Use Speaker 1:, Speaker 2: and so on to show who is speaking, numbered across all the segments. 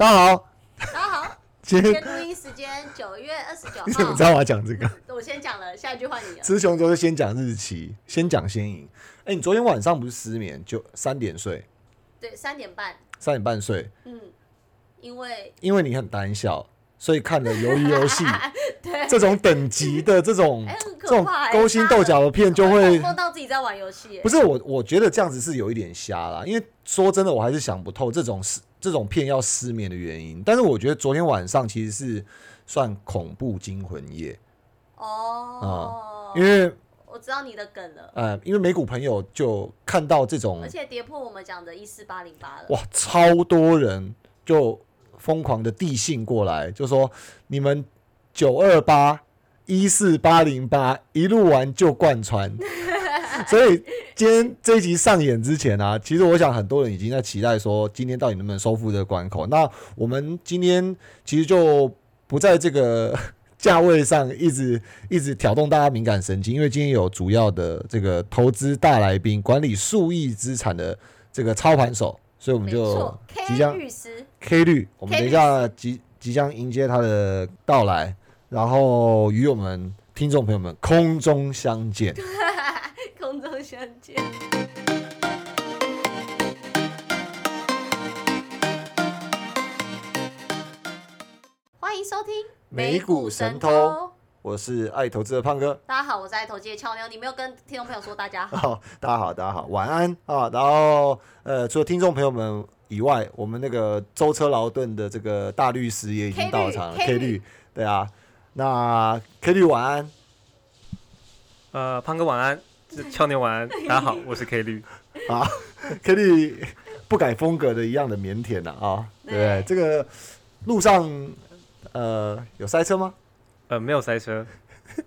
Speaker 1: 大家好，
Speaker 2: 大家好，
Speaker 1: 今天
Speaker 2: 录音时间九月二十九号
Speaker 1: 你怎么知。道我要讲这个？
Speaker 2: 我先讲了，下一句话你了。
Speaker 1: 雌雄都是先讲日期，先讲先赢。哎、你昨天晚上不是失眠，就三点睡，
Speaker 2: 对，三点半。
Speaker 1: 三点半睡，
Speaker 2: 嗯，因为
Speaker 1: 因为你很胆小，所以看了《鱿鱼游戏》
Speaker 2: 对，
Speaker 1: 这种等级的这种这种勾心斗角的片，就会
Speaker 2: 梦到自己在玩游戏耶。
Speaker 1: 不是我，我觉得这样子是有一点瞎啦。因为说真的，我还是想不透这种失这种片要失眠的原因。但是我觉得昨天晚上其实是算恐怖惊魂夜，
Speaker 2: 哦，
Speaker 1: 因为
Speaker 2: 我知道你的梗了，
Speaker 1: 呃，因为美股朋友就看到这种
Speaker 2: 而且跌破我们讲的一四八零八了。
Speaker 1: 哇，超多人就疯狂的递信过来，就说你们九二八一四八零八一路玩就贯穿。所以今天这一集上演之前啊，其实我想很多人已经在期待说，今天到底能不能收复这个关口。那我们今天其实就不在这个价位上一直 一直挑动大家敏感神经，因为今天有主要的这个投资大来宾，管理数亿资产的这个操盘手，所以我们就
Speaker 2: 错
Speaker 1: 即将 K 律，我们等一下即即将迎接他的到来，然后与我们听众朋友们空中相见。
Speaker 2: 空中相见。欢迎收听
Speaker 1: 美股神偷。我是爱投资的胖哥。
Speaker 2: 大家好，我是爱投机的俏妞。你没有跟听众朋友说大家好？
Speaker 1: 好，大家好，大家好，晚安啊！然后呃，除了听众朋友们以外，我们那个舟车劳顿的这个大律师也已经到场了。
Speaker 2: K 律
Speaker 1: 律，对啊，那 K 律晚安。
Speaker 3: 呃，胖哥晚安，这俏妞晚安，大家好，我是 K 绿。
Speaker 1: 啊，K 律不改风格的一样的腼腆呐啊，对不对
Speaker 2: 对
Speaker 1: 这个路上呃有塞车吗？
Speaker 3: 呃，没有塞车，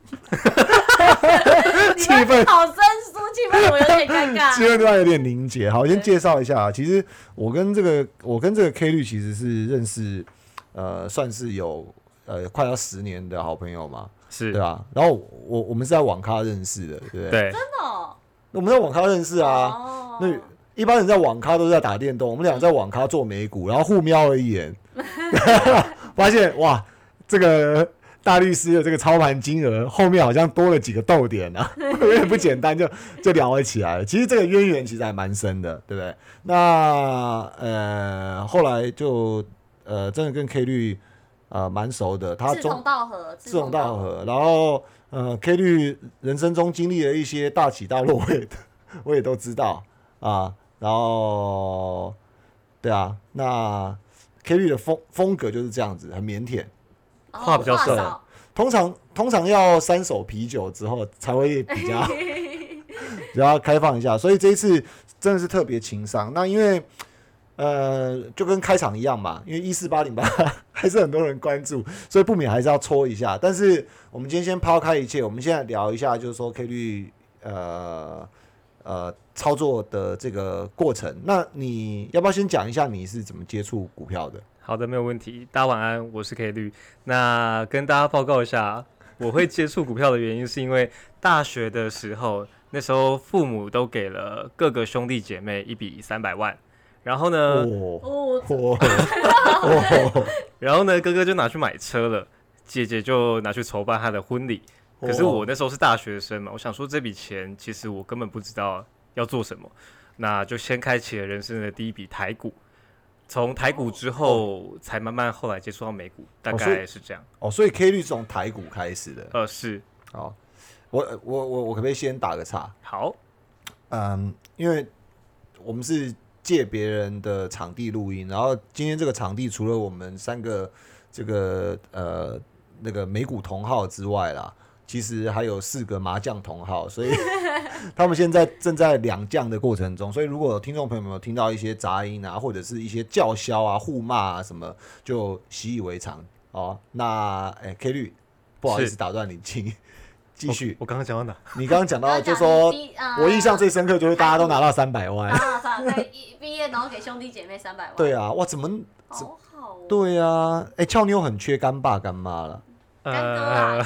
Speaker 1: 气氛
Speaker 2: 好生疏，气氛我有点尴尬气。
Speaker 1: 氛突然有点凝结。好，我先介绍一下啊，其实我跟这个我跟这个 K 律其实是认识，呃，算是有呃快要十年的好朋友嘛，
Speaker 3: 是
Speaker 1: 对啊。然后我我们是在网咖认识的，对不对？
Speaker 3: 对，
Speaker 2: 真的哦？
Speaker 1: 我们在网咖认识啊。
Speaker 2: 哦
Speaker 1: 那一般人在网咖都是在打电动，我们俩在网咖做美股，然后互瞄了一眼，发现哇，这个大律师的这个操盘金额后面好像多了几个逗点啊，有点不简单，就就聊了起来了。其实这个渊源其实还蛮深的，对不对？那呃后来就呃真的跟 K 律呃蛮熟的，他中
Speaker 2: 志同道合，
Speaker 1: 志同道。合，然后呃，K 律人生中经历了一些大起大落，我也 我也都知道啊。然后对啊，那 K 律的风风格就是这样子，很腼腆。
Speaker 2: 哦
Speaker 3: 话比较少
Speaker 2: 少。
Speaker 1: 通常通常要三手啤酒之后才会比较 比较开放一下，所以这一次真的是特别情商。那因为呃，就跟开场一样嘛，因为一四八零八 还是很多人关注，所以不免还是要戳一下。但是我们今天先抛开一切，我们现在聊一下，就是说 K 率呃呃操作的这个过程。那你要不要先讲一下你是怎么接触股票的？
Speaker 3: 好的，没有问题。大家晚安，我是 K 绿。那跟大家报告一下，我会接触股票的原因是因为大学的时候，那时候父母都给了各个兄弟姐妹一笔三百万，然后呢，
Speaker 1: 哦
Speaker 3: 然后呢，哥哥就拿去买车了，姐姐就拿去筹办她的婚礼。可是我那时候是大学生嘛，我想说这笔钱其实我根本不知道要做什么，那就先开启了人生的第一笔台股。从台股之后，才慢慢后来接触到美股，大概是这样。
Speaker 1: 哦，所以 K 率是从台股开始的。
Speaker 3: 呃，是
Speaker 1: 好，我我我我可不可以先打个岔？
Speaker 3: 好，
Speaker 1: 嗯，因为我们是借别人的场地录音，然后今天这个场地除了我们三个这个呃那个美股同号之外啦，其实还有四个麻将同号，所以 他们现在正在两将的过程中，所以如果有听众朋友们有听到一些杂音啊，或者是一些叫嚣啊、互骂啊什么，就习以为常哦。那哎、K 律，不好意思打断你，请继续。
Speaker 3: 我刚刚讲到哪？
Speaker 1: 你刚刚讲到，就说我印象最深刻就是大家都拿到三百万。
Speaker 2: 毕业然后给兄弟姐妹三百万，
Speaker 1: 对啊，哇，怎么？
Speaker 2: 好好哦。
Speaker 1: 对啊，哎、俏妞很缺干爸干妈了。
Speaker 2: 干哥
Speaker 3: 呃
Speaker 2: 啊，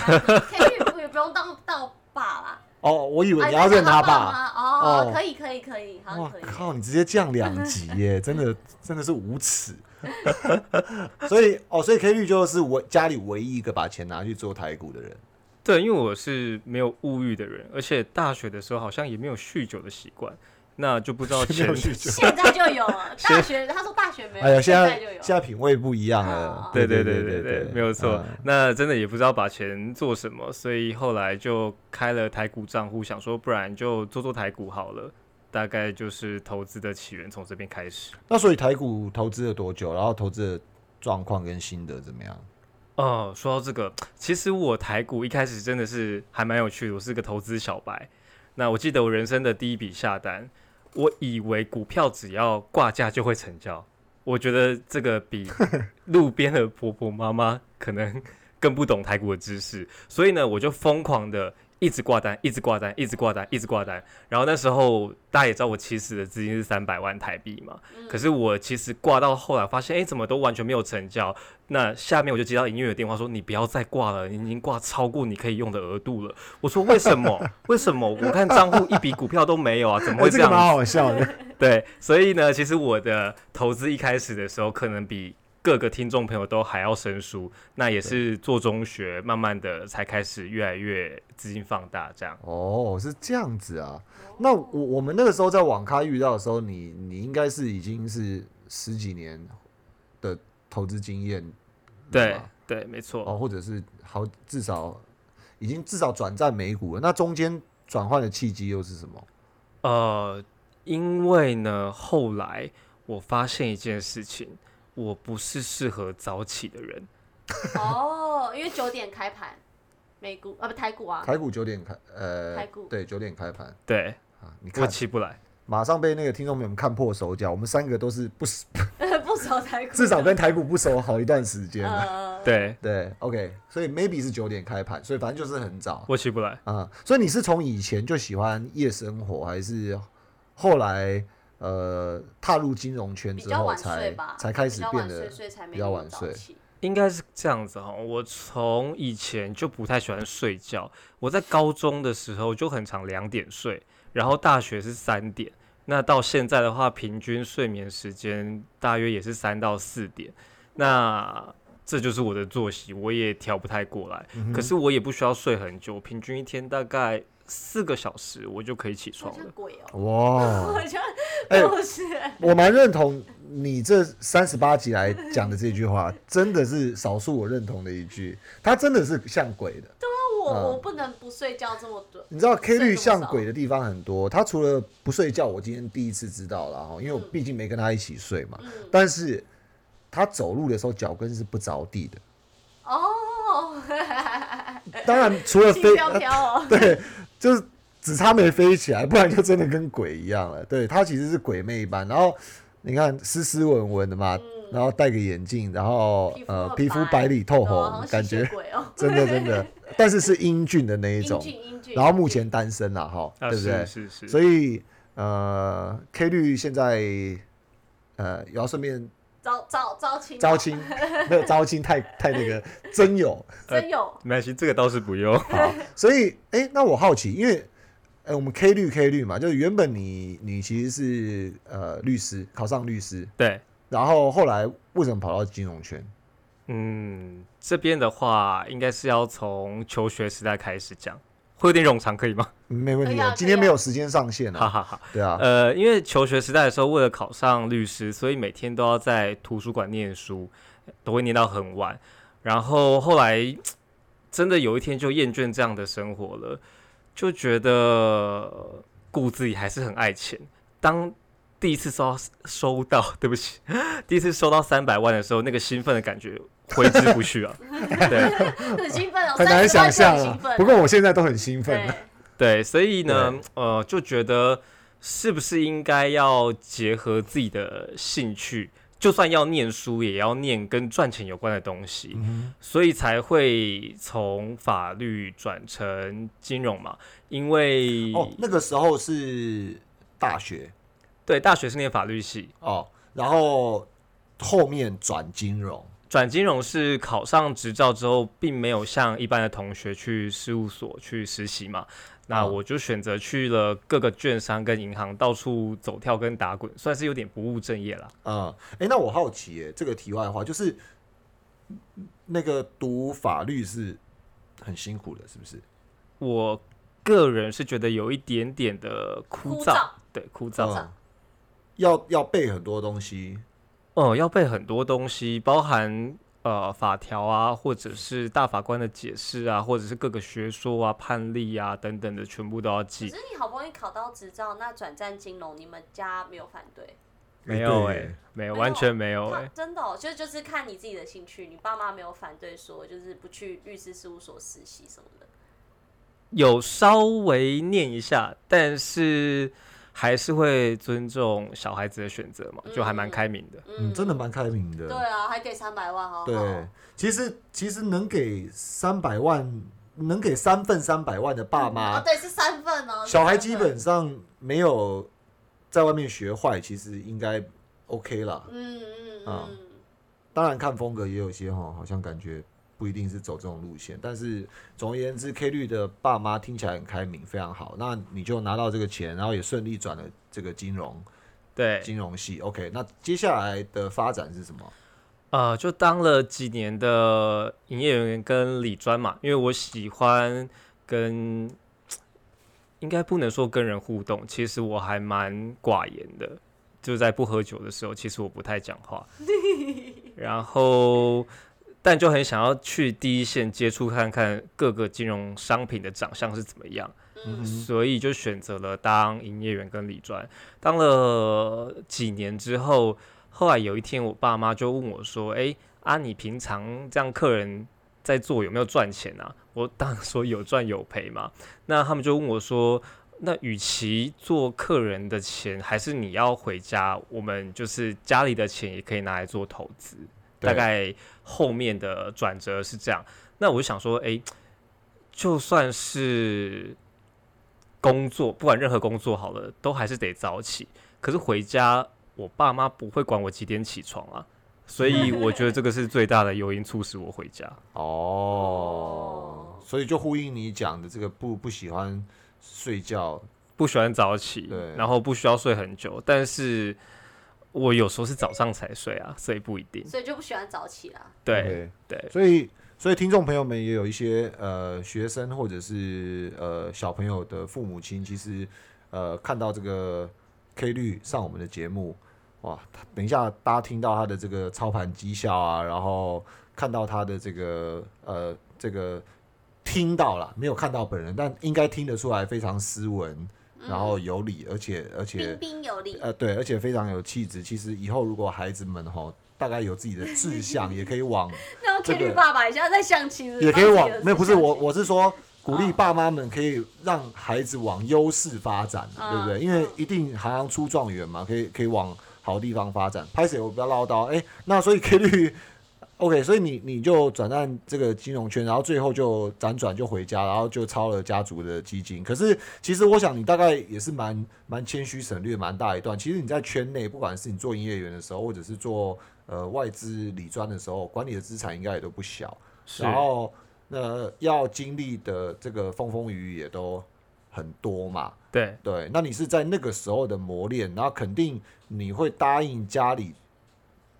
Speaker 2: 用当到爸啦。
Speaker 1: 哦，我以为
Speaker 2: 啊
Speaker 1: 你要认他爸。
Speaker 2: 吗？
Speaker 1: 哦
Speaker 2: 哦，可以可以可以，好可以。
Speaker 1: 靠！你直接降两级耶，真的真的是无耻。所以哦，所以 K 律就是我家里唯一一个把钱拿去做台股的人。
Speaker 3: 对，因为我是没有物欲的人，而且大学的时候好像也没有酗酒的习惯，那就不知道
Speaker 2: 现在就有了。大 学他说大学没有，
Speaker 1: 哎呀，现在
Speaker 2: 就有
Speaker 1: 现。在品味不一样了
Speaker 2: 哦。
Speaker 3: 对对
Speaker 1: 对
Speaker 3: 对对对，没有错。
Speaker 1: 嗯
Speaker 3: 那真的也不知道把钱做什么，所以后来就开了台股账户，想说不然就做做台股好了。大概就是投资的起源从这边开始。
Speaker 1: 那所以台股投资了多久？然后投资的状况跟心得怎么样？
Speaker 3: 哦，说到这个，其实我台股一开始真的是还蛮有趣的，我是个投资小白。那我记得我人生的第一笔下单，我以为股票只要挂价就会成交，我觉得这个比 路边的婆婆妈妈可能更不懂台股的知识，所以呢，我就疯狂的一直挂单，一直挂单，一直挂单，一直挂单。然后那时候大家也知道我起始的资金是三百万台币嘛，可是我其实挂到后来发现，哎、怎么都完全没有成交。那下面我就接到营业员的电话说：“你不要再挂了，你已经挂超过你可以用的额度了。”我说：“为什么？为什么？我看账户一笔股票都没有啊，怎么会这样子？”
Speaker 1: 哎这个蛮好笑的。
Speaker 3: 对，所以呢，其实我的投资一开始的时候，可能比各个听众朋友都还要生疏。那也是做中学，慢慢的才开始越来越资金放大，这样。
Speaker 1: 哦，是这样子啊。那我我们那个时候在网咖遇到的时候，你你应该是已经是十几年的投资经验
Speaker 3: 对对，没错。
Speaker 1: 哦，或者是好至少已经至少转战美股了。那中间转换的契机又是什么？
Speaker 3: 呃，因为呢，后来我发现一件事情，我不是适合早起的人。
Speaker 2: 哦，因为九点开盘，美股啊不台股啊，
Speaker 1: 台股九点开，呃
Speaker 2: 台股，
Speaker 1: 对，九点开盘
Speaker 3: 对，
Speaker 1: 啊。你
Speaker 3: 我
Speaker 1: 看，
Speaker 3: 起不来。
Speaker 1: 马上被那个听众朋友们看破手脚。我们三个都是不熟，
Speaker 2: 不熟台股，
Speaker 1: 至少跟台股不熟好一段时间了。
Speaker 2: 呃，
Speaker 3: 对，
Speaker 1: 对，OK，所以 maybe 是九点开盘，所以反正就是很早
Speaker 3: 我起不来。
Speaker 1: 啊、所以你是从以前就喜欢夜生活，还是后来呃踏入金融圈之后才，才开始
Speaker 2: 比较
Speaker 1: 变得
Speaker 2: 晚睡，所以才没
Speaker 1: 比较
Speaker 2: 那么
Speaker 1: 晚睡
Speaker 2: 早起
Speaker 3: 应该是这样子哈，我从以前就不太喜欢睡觉。我在高中的时候就很常两点睡，然后大学是三点。那到现在的话，平均睡眠时间大约也是三到四点。那这就是我的作息，我也调不太过来。
Speaker 1: 嗯
Speaker 3: 可是我也不需要睡很久，平均一天大概四个小时，我就可以起床了。
Speaker 2: 像鬼哦，
Speaker 1: 哇，
Speaker 2: 好像
Speaker 1: 哎
Speaker 2: 不是，
Speaker 1: 我蛮认同你这三十八集来讲的这句话，真的是少数我认同的一句，他真的是像鬼的。
Speaker 2: 我
Speaker 1: 嗯。
Speaker 2: 我不能不睡觉这么准，
Speaker 1: 你知道 K 率像鬼的地方很多，他除了不睡觉，我今天第一次知道了哈，因为我
Speaker 2: 嗯。
Speaker 1: 毕竟没跟他一起睡嘛，
Speaker 2: 嗯，
Speaker 1: 但是他走路的时候脚跟是不着地的。
Speaker 2: 哦，
Speaker 1: 当然，除了
Speaker 2: 轻
Speaker 1: 飞，
Speaker 2: 飘飘哦，
Speaker 1: 对，就是只差没飞起来，不然就真的跟鬼一样了。对他其实是鬼魅一般，然后你看斯斯文文的嘛，然后戴个眼镜，然后
Speaker 2: 皮肤很
Speaker 1: 呃皮肤
Speaker 2: 白
Speaker 1: 白里透红，
Speaker 2: 像
Speaker 1: 感觉真的真的，但是是英俊的那一
Speaker 2: 英
Speaker 1: 种。
Speaker 2: 俊英俊，
Speaker 1: 然后目前单身啦，哈，
Speaker 3: 啊，
Speaker 1: 对不对？
Speaker 3: 是是是。
Speaker 1: 所以呃，K 绿现在呃也要顺便
Speaker 2: 招招招亲哦
Speaker 1: 招亲，没有招亲太太那个真有。
Speaker 2: 真有。
Speaker 3: 没关系，这个倒是不用。
Speaker 1: 好，所以哎、那我好奇，因为哎、我们 K 律 K 律嘛，就是原本你你其实是呃律师，考上律师，
Speaker 3: 对，
Speaker 1: 然后后来为什么跑到金融圈？
Speaker 3: 嗯，这边的话应该是要从求学时代开始讲，会有点冗长，可以吗？
Speaker 1: 没问题
Speaker 2: 啊
Speaker 1: 今天没有时间上线啊，
Speaker 3: 哈哈哈。
Speaker 1: 对啊，
Speaker 3: 呃，因为求学时代的时候，为了考上律师，所以每天都要在图书馆念书，都会念到很晚。然后后来真的有一天就厌倦这样的生活了，就觉得骨子里还是很爱钱。当第一次收到收到，对不起，第一次收到三百万的时候，那个兴奋的感觉挥之不去啊。对
Speaker 2: 很兴奋哦，
Speaker 1: 很难想象啊。不过我现在都很兴奋
Speaker 2: 对，
Speaker 3: 对，所以呢，呃，就觉得是不是应该要结合自己的兴趣，就算要念书，也要念跟赚钱有关的东西，
Speaker 1: 嗯
Speaker 3: 所以才会从法律转成金融嘛。因为、
Speaker 1: 哦，那个时候是大学
Speaker 3: 对大学是念法律系，
Speaker 1: 哦，然后后面转金融，
Speaker 3: 转金融是考上执照之后，并没有像一般的同学去事务所去实习嘛。那
Speaker 1: 嗯
Speaker 3: 我就选择去了各个券商跟银行到处走跳跟打滚，算是有点不务正业啦。
Speaker 1: 嗯，哎、那我好奇耶，这个题外话就是，那个读法律是很辛苦的，是不是？
Speaker 3: 我个人是觉得有一点点的枯燥，
Speaker 2: 枯燥
Speaker 3: 对枯燥。
Speaker 1: 嗯，要要背很多东西，
Speaker 3: 哦、要背很多东西，包含呃法条啊，或者是大法官的解释啊，或者是各个学说啊、判例啊等等的，全部都要记
Speaker 2: 可
Speaker 3: 记
Speaker 2: 是。你好不容易考到执照，那转战金融，你们家没有反对？
Speaker 3: 没有哎、没有，完全没有哎、
Speaker 2: 他真的、哦，就就是看你自己的兴趣，你爸妈没有反对说就是不去律师事务所实习什么的。
Speaker 3: 有稍微念一下，但是还是会尊重小孩子的选择嘛，就还蛮
Speaker 2: 嗯
Speaker 3: 开明的。
Speaker 1: 嗯，真的蛮开明的。
Speaker 2: 对啊，还给三百万，好好。
Speaker 1: 对，其实其实能给三百万，能给三份三百万的爸妈，
Speaker 2: 啊，对，是三份哦。
Speaker 1: 小孩基本上没有在外面学坏，其实应该 OK 啦。
Speaker 2: 嗯嗯
Speaker 1: 啊
Speaker 2: 嗯，
Speaker 1: 当然看风格也有些哈，好像感觉不一定是走这种路线，但是总而言之，K 绿的爸妈听起来很开明，非常好。那你就拿到这个钱，然后也顺利转了这个金融
Speaker 3: 对，
Speaker 1: 金融系。OK，那接下来的发展是什么？
Speaker 3: 呃，就当了几年的营业员跟理专嘛，因为我喜欢跟，应该不能说跟人互动，其实我还蛮寡言的，就在不喝酒的时候，其实我不太讲话，然后但就很想要去第一线接触看看各个金融商品的长相是怎么样。
Speaker 2: 嗯
Speaker 3: 所以就选择了当营业员跟理专。当了几年之后，后来有一天，我爸妈就问我说：“哎、啊，你平常这样客人在做有没有赚钱啊？”我当然说有赚有赔嘛。那他们就问我说：“那与其做客人的钱，还是你要回家？我们就是家里的钱也可以拿来做投资。”
Speaker 1: 对
Speaker 3: 大概后面的转折是这样。那我就想说，哎、就算是工作，不管任何工作好了，都还是得早起。可是回家，我爸妈不会管我几点起床啊，所以我觉得这个是最大的诱因促使我回家。
Speaker 1: 哦，所以就呼应你讲的这个不不喜欢睡觉，
Speaker 3: 不喜欢早起
Speaker 1: 对，
Speaker 3: 然后不需要睡很久，但是我有时候是早上才睡啊，所以不一定。
Speaker 2: 所以就不喜欢早起啦。
Speaker 3: 对对，
Speaker 1: 所以所以听众朋友们也有一些呃学生或者是呃小朋友的父母亲，其实呃看到这个 K 率上我们的节目，哇，他等一下大家听到他的这个操盘绩效啊，然后看到他的这个呃这个听到了，没有看到本人，但应该听得出来非常斯文，然后有理，而且而且
Speaker 2: 彬彬有礼。
Speaker 1: 呃，对，而且非常有气质。其实以后如果孩子们吼，大概有自己的志向，也可以往，这个
Speaker 2: 爸爸一下在相亲，
Speaker 1: 也可以往没有不是我，我是说 鼓励爸妈们可以让孩子往优势发展，
Speaker 2: 嗯
Speaker 1: 对不对？因为一定行行出状元嘛，可以可以往好地方发展。拍谁我不要唠叨，哎，那所以 K 律。OK，所以你你就转战这个金融圈，然后最后就辗转就回家，然后就抄了家族的基金。可是其实我想你大概也是蛮蛮谦虚省略蛮大一段。其实你在圈内，不管是你做营业员的时候，或者是做呃外资理专的时候，管理的资产应该也都不小。
Speaker 3: 是
Speaker 1: 然后那要经历的这个风风雨雨也都很多嘛。
Speaker 3: 对
Speaker 1: 对，那你是在那个时候的磨练，然后肯定你会答应家里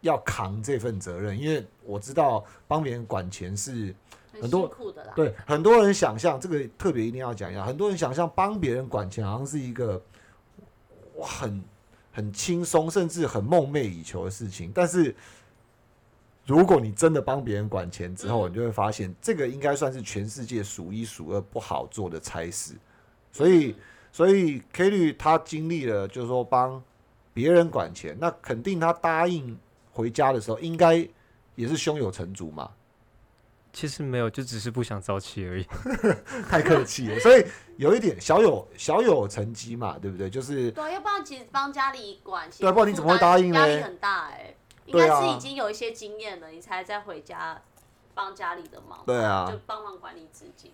Speaker 1: 要扛这份责任，因为我知道帮别人管钱是
Speaker 2: 很
Speaker 1: 很多
Speaker 2: 辛苦的啦。
Speaker 1: 对很多人想象这个特别一定要讲一下，很多人想象帮别人管钱好像是一个哇很很轻松，甚至很梦寐以求的事情，但是。如果你真的帮别人管钱之后，
Speaker 2: 嗯
Speaker 1: 你就会发现，这个应该算是全世界数一数二不好做的差事。所以，所以 K 律他经历了，就是说帮别人管钱，那肯定他答应回家的时候，应该也是胸有成竹嘛。
Speaker 3: 其实没有，就只是不想早起而已。
Speaker 1: 太客气了，所以有一点小有小有成绩嘛，对不对？就是
Speaker 2: 对啊，要不然其实帮家里管，
Speaker 1: 对啊不然你怎么会答应呢
Speaker 2: 压力很大哎、应该是已经有一些经验了，你才再回家帮家里的忙，
Speaker 1: 对啊
Speaker 2: 就帮忙管理资金。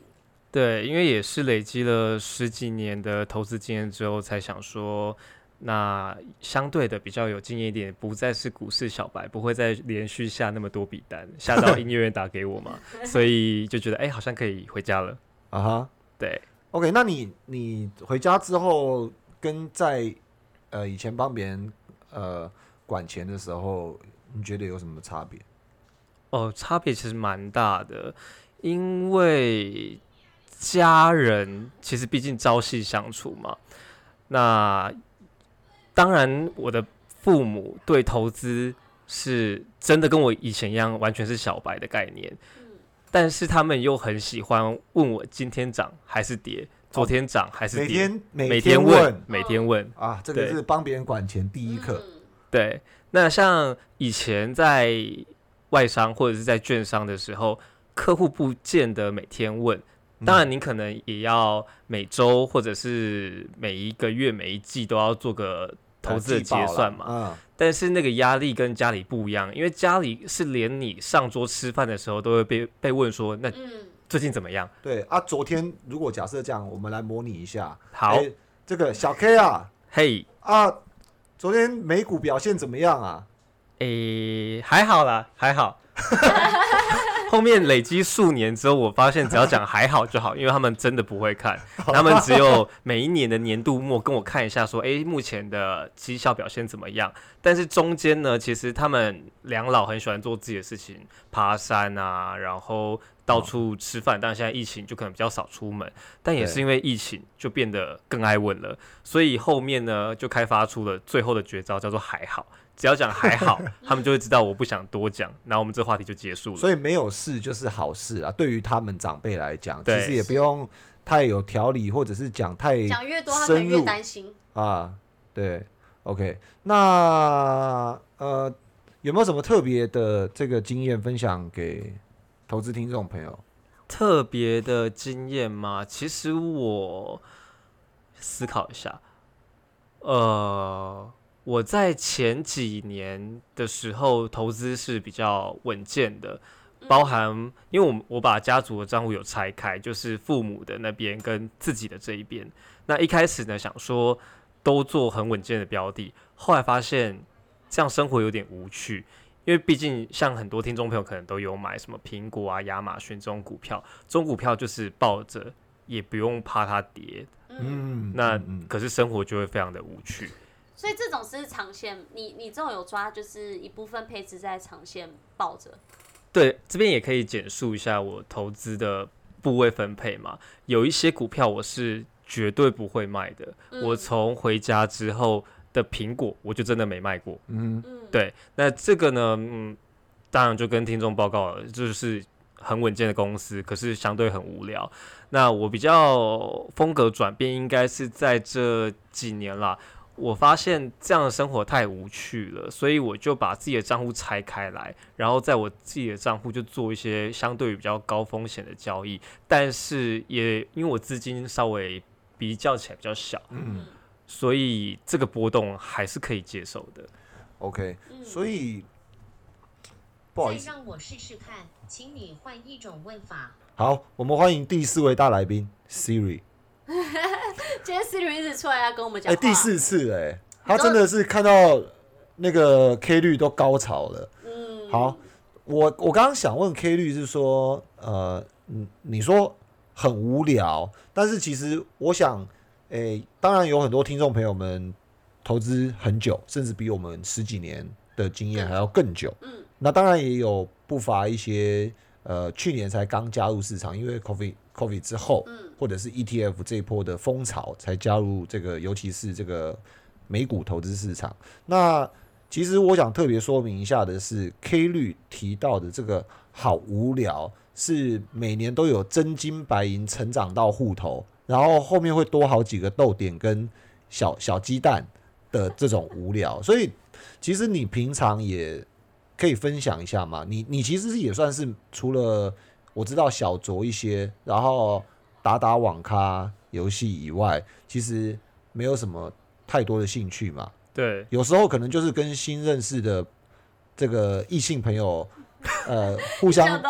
Speaker 3: 对，因为也是累积了十几年的投资经验之后，才想说，那相对的比较有经验一点，不再是股市小白，不会再连续下那么多笔单，下到音乐院打给我嘛，所以就觉得哎、好像可以回家了。
Speaker 1: 啊哈
Speaker 3: 对
Speaker 1: ，，OK，那你你回家之后跟在呃以前帮别人呃管钱的时候，你觉得有什么差别？
Speaker 3: 哦，差别其实蛮大的，因为家人其实毕竟朝夕相处嘛。那当然，我的父母对投资是真的跟我以前一样，完全是小白的概念。但是他们又很喜欢问我今天涨还是跌，昨天涨还是
Speaker 1: 每
Speaker 3: 跌，
Speaker 1: 天每
Speaker 3: 每
Speaker 1: 天
Speaker 3: 问，每天问。
Speaker 1: 啊，这个是帮别人管钱第一课。
Speaker 2: 嗯
Speaker 3: 对，那像以前在外商或者是在券商的时候，客户不见得每天问，
Speaker 1: 嗯
Speaker 3: 当然你可能也要每周或者是每一个月、每一季都要做个投资的结算嘛。
Speaker 1: 嗯，
Speaker 3: 但是那个压力跟家里不一样，因为家里是连你上桌吃饭的时候都会被被问说，那
Speaker 2: 嗯，
Speaker 3: 最近怎么样？
Speaker 1: 对啊，昨天如果假设这样，我们来模拟一下。
Speaker 3: 好，
Speaker 1: 哎这个小 K 啊
Speaker 3: 嘿，
Speaker 1: 啊，昨天美股表现怎么样啊？
Speaker 3: 诶、还好啦，还好。后面累积数年之后，我发现只要讲还好就好，因为他们真的不会看，他们只有每一年的年度末跟我看一下，说，诶，目前的绩效表现怎么样？但是中间呢，其实他们两老很喜欢做自己的事情，爬山啊，然后到处吃饭。但现在疫情就可能比较少出门，但也是因为疫情就变得更爱问了，所以后面呢就开发出了最后的绝招，叫做还好。只要讲还好，他们就会知道我不想多讲，然后我们这话题就结束了。
Speaker 1: 所以没有事就是好事啊。对于他们长辈来讲，其实也不用太有条理，或者是讲太
Speaker 2: 讲越多他们越担心。
Speaker 1: 啊。对，OK，那呃，有没有什么特别的这个经验分享给投资听众朋友？
Speaker 3: 特别的经验吗？其实我思考一下，呃，我在前几年的时候投资是比较稳健的，包含因为我我把家族的账户有拆开，就是父母的那边跟自己的这一边。那一开始呢，想说都做很稳健的标的，后来发现这样生活有点无趣。因为毕竟像很多听众朋友可能都有买什么苹果啊、亚马逊这种股票，这种股票就是抱着也不用怕它跌，
Speaker 2: 嗯，
Speaker 1: 嗯，
Speaker 3: 那可是生活就会非常的无趣。
Speaker 2: 所以这种是长线，你你这种有抓，就是一部分配置在长线抱着。
Speaker 3: 对，这边也可以简述一下我投资的部位分配嘛。有一些股票我是绝对不会卖的，
Speaker 2: 嗯
Speaker 3: 我从回家之后的苹果我就真的没卖过。
Speaker 1: 嗯
Speaker 2: 嗯，
Speaker 3: 对，那这个呢，嗯，当然就跟听众报告了，就是很稳健的公司，可是相对很无聊。那我比较风格转变，应该是在这几年啦。我发现这样的生活太无趣了，所以我就把自己的账户拆开来，然后在我自己的账户就做一些相对于比较高风险的交易，但是也因为我资金稍微比较起来比较小，
Speaker 1: 嗯
Speaker 3: 所以这个波动还是可以接受的。
Speaker 1: ，OK，
Speaker 2: 嗯
Speaker 1: 所以不好意思，
Speaker 4: 再让我试试看，请你换一种问法。
Speaker 1: 好，我们欢迎第四位大来宾 Siri。
Speaker 2: 今天 Siri 一直出来要跟我们讲
Speaker 1: 哎、
Speaker 2: 话。
Speaker 1: 第四次哎、他真的是看到那个 K 率都高潮了。
Speaker 2: 嗯，
Speaker 1: 好，我我刚刚想问 K 率是说，呃，你，你说很无聊，但是其实我想，诶、当然有很多听众朋友们投资很久，甚至比我们十几年的经验还要更久。
Speaker 2: 嗯，
Speaker 1: 那当然也有不乏一些呃去年才刚加入市场，因为 COVID COVID 之后，
Speaker 2: 嗯
Speaker 1: 或者是 ETF 这一波的风潮才加入这个，尤其是这个美股投资市场。那其实我想特别说明一下的是，K 率提到的这个好无聊，是每年都有真金白银成长到户头，然后后面会多好几个豆点跟小小鸡蛋的这种无聊。所以其实你平常也可以分享一下嘛。你你其实也算是除了我知道小酌一些，然后打打网咖游戏以外，其实没有什么太多的兴趣嘛。
Speaker 3: 对，
Speaker 1: 有时候可能就是跟新认识的这个异性朋友，呃，互相。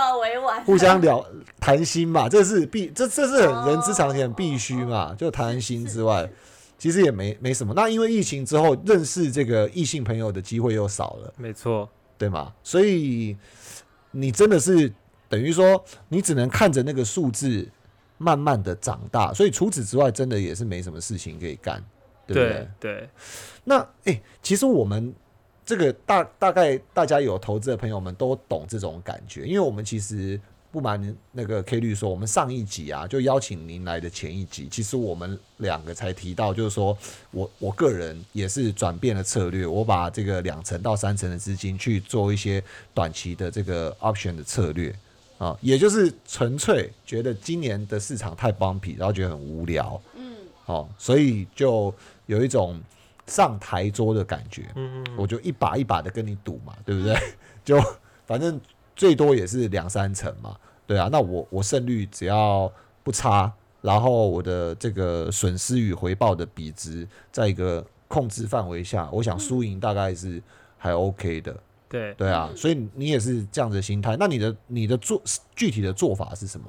Speaker 1: 互相聊谈心嘛，这是必这这是很人之常情，必须嘛。就谈心之外，其实也没没什么。那因为疫情之后，认识这个异性朋友的机会又少了，
Speaker 3: 没错，
Speaker 1: 对吗？所以你真的是等于说，你只能看着那个数字慢慢的长大。所以除此之外，真的也是没什么事情可以干，对不对？
Speaker 3: 对对，
Speaker 1: 那诶，其实我们这个大大概大家有投资的朋友们都懂这种感觉，因为我们其实不瞒那个 K 律说，我们上一集啊就邀请您来的前一集，其实我们两个才提到，就是说我我个人也是转变了策略，我把这个两成到三成的资金去做一些短期的这个 option 的策略啊，也就是纯粹觉得今年的市场太 bumpy，然后觉得很无聊，
Speaker 2: 嗯，
Speaker 1: 哦，所以就有一种上台桌的感觉。
Speaker 3: 嗯
Speaker 1: 我就一把一把的跟你赌嘛，对不对？就反正最多也是两三成嘛，对啊。那我我胜率只要不差，然后我的这个损失与回报的比值在一个控制范围下，我想输赢大概是还 OK 的，
Speaker 3: 对，
Speaker 1: 对啊。
Speaker 2: 嗯
Speaker 1: 所以你也是这样的心态，那你的你的做具体的做法是什么？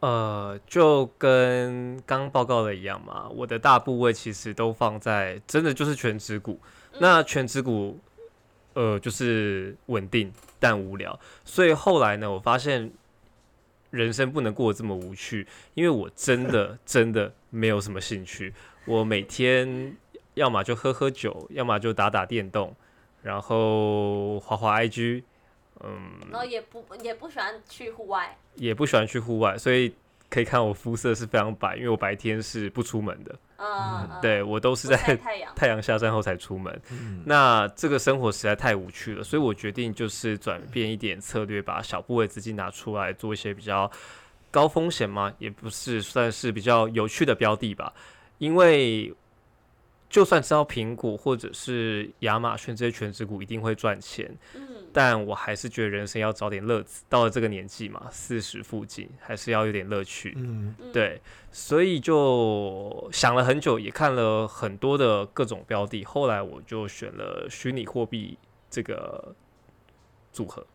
Speaker 3: 呃，就跟刚报告的一样嘛，我的大部位其实都放在真的就是全指股。那全指股，呃，就是稳定但无聊。所以后来呢，我发现人生不能过得这么无趣，因为我真的 真的没有什么兴趣。我每天要么就喝喝酒，要么就打打电动，然后滑滑 IG，嗯，
Speaker 2: 然后也不也不喜欢去户外，
Speaker 3: 也不喜欢去户外，所以可以看我肤色是非常白，因为我白天是不出门的，对我都是在
Speaker 2: 太阳，
Speaker 3: 太阳下山后才出门。
Speaker 1: 嗯
Speaker 3: 那这个生活实在太无趣了，所以我决定就是转变一点策略，把小部位资金拿出来做一些比较高风险嘛，也不是算是比较有趣的标的吧。因为就算知道苹果或者是亚马逊这些全职股一定会赚钱，
Speaker 2: 嗯，
Speaker 3: 但我还是觉得人生要找点乐子。到了这个年纪嘛，四十附近还是要有点乐趣。
Speaker 1: 嗯
Speaker 2: 嗯，
Speaker 3: 对，所以就想了很久，也看了很多的各种标的，后来我就选了虚拟货币这个组合。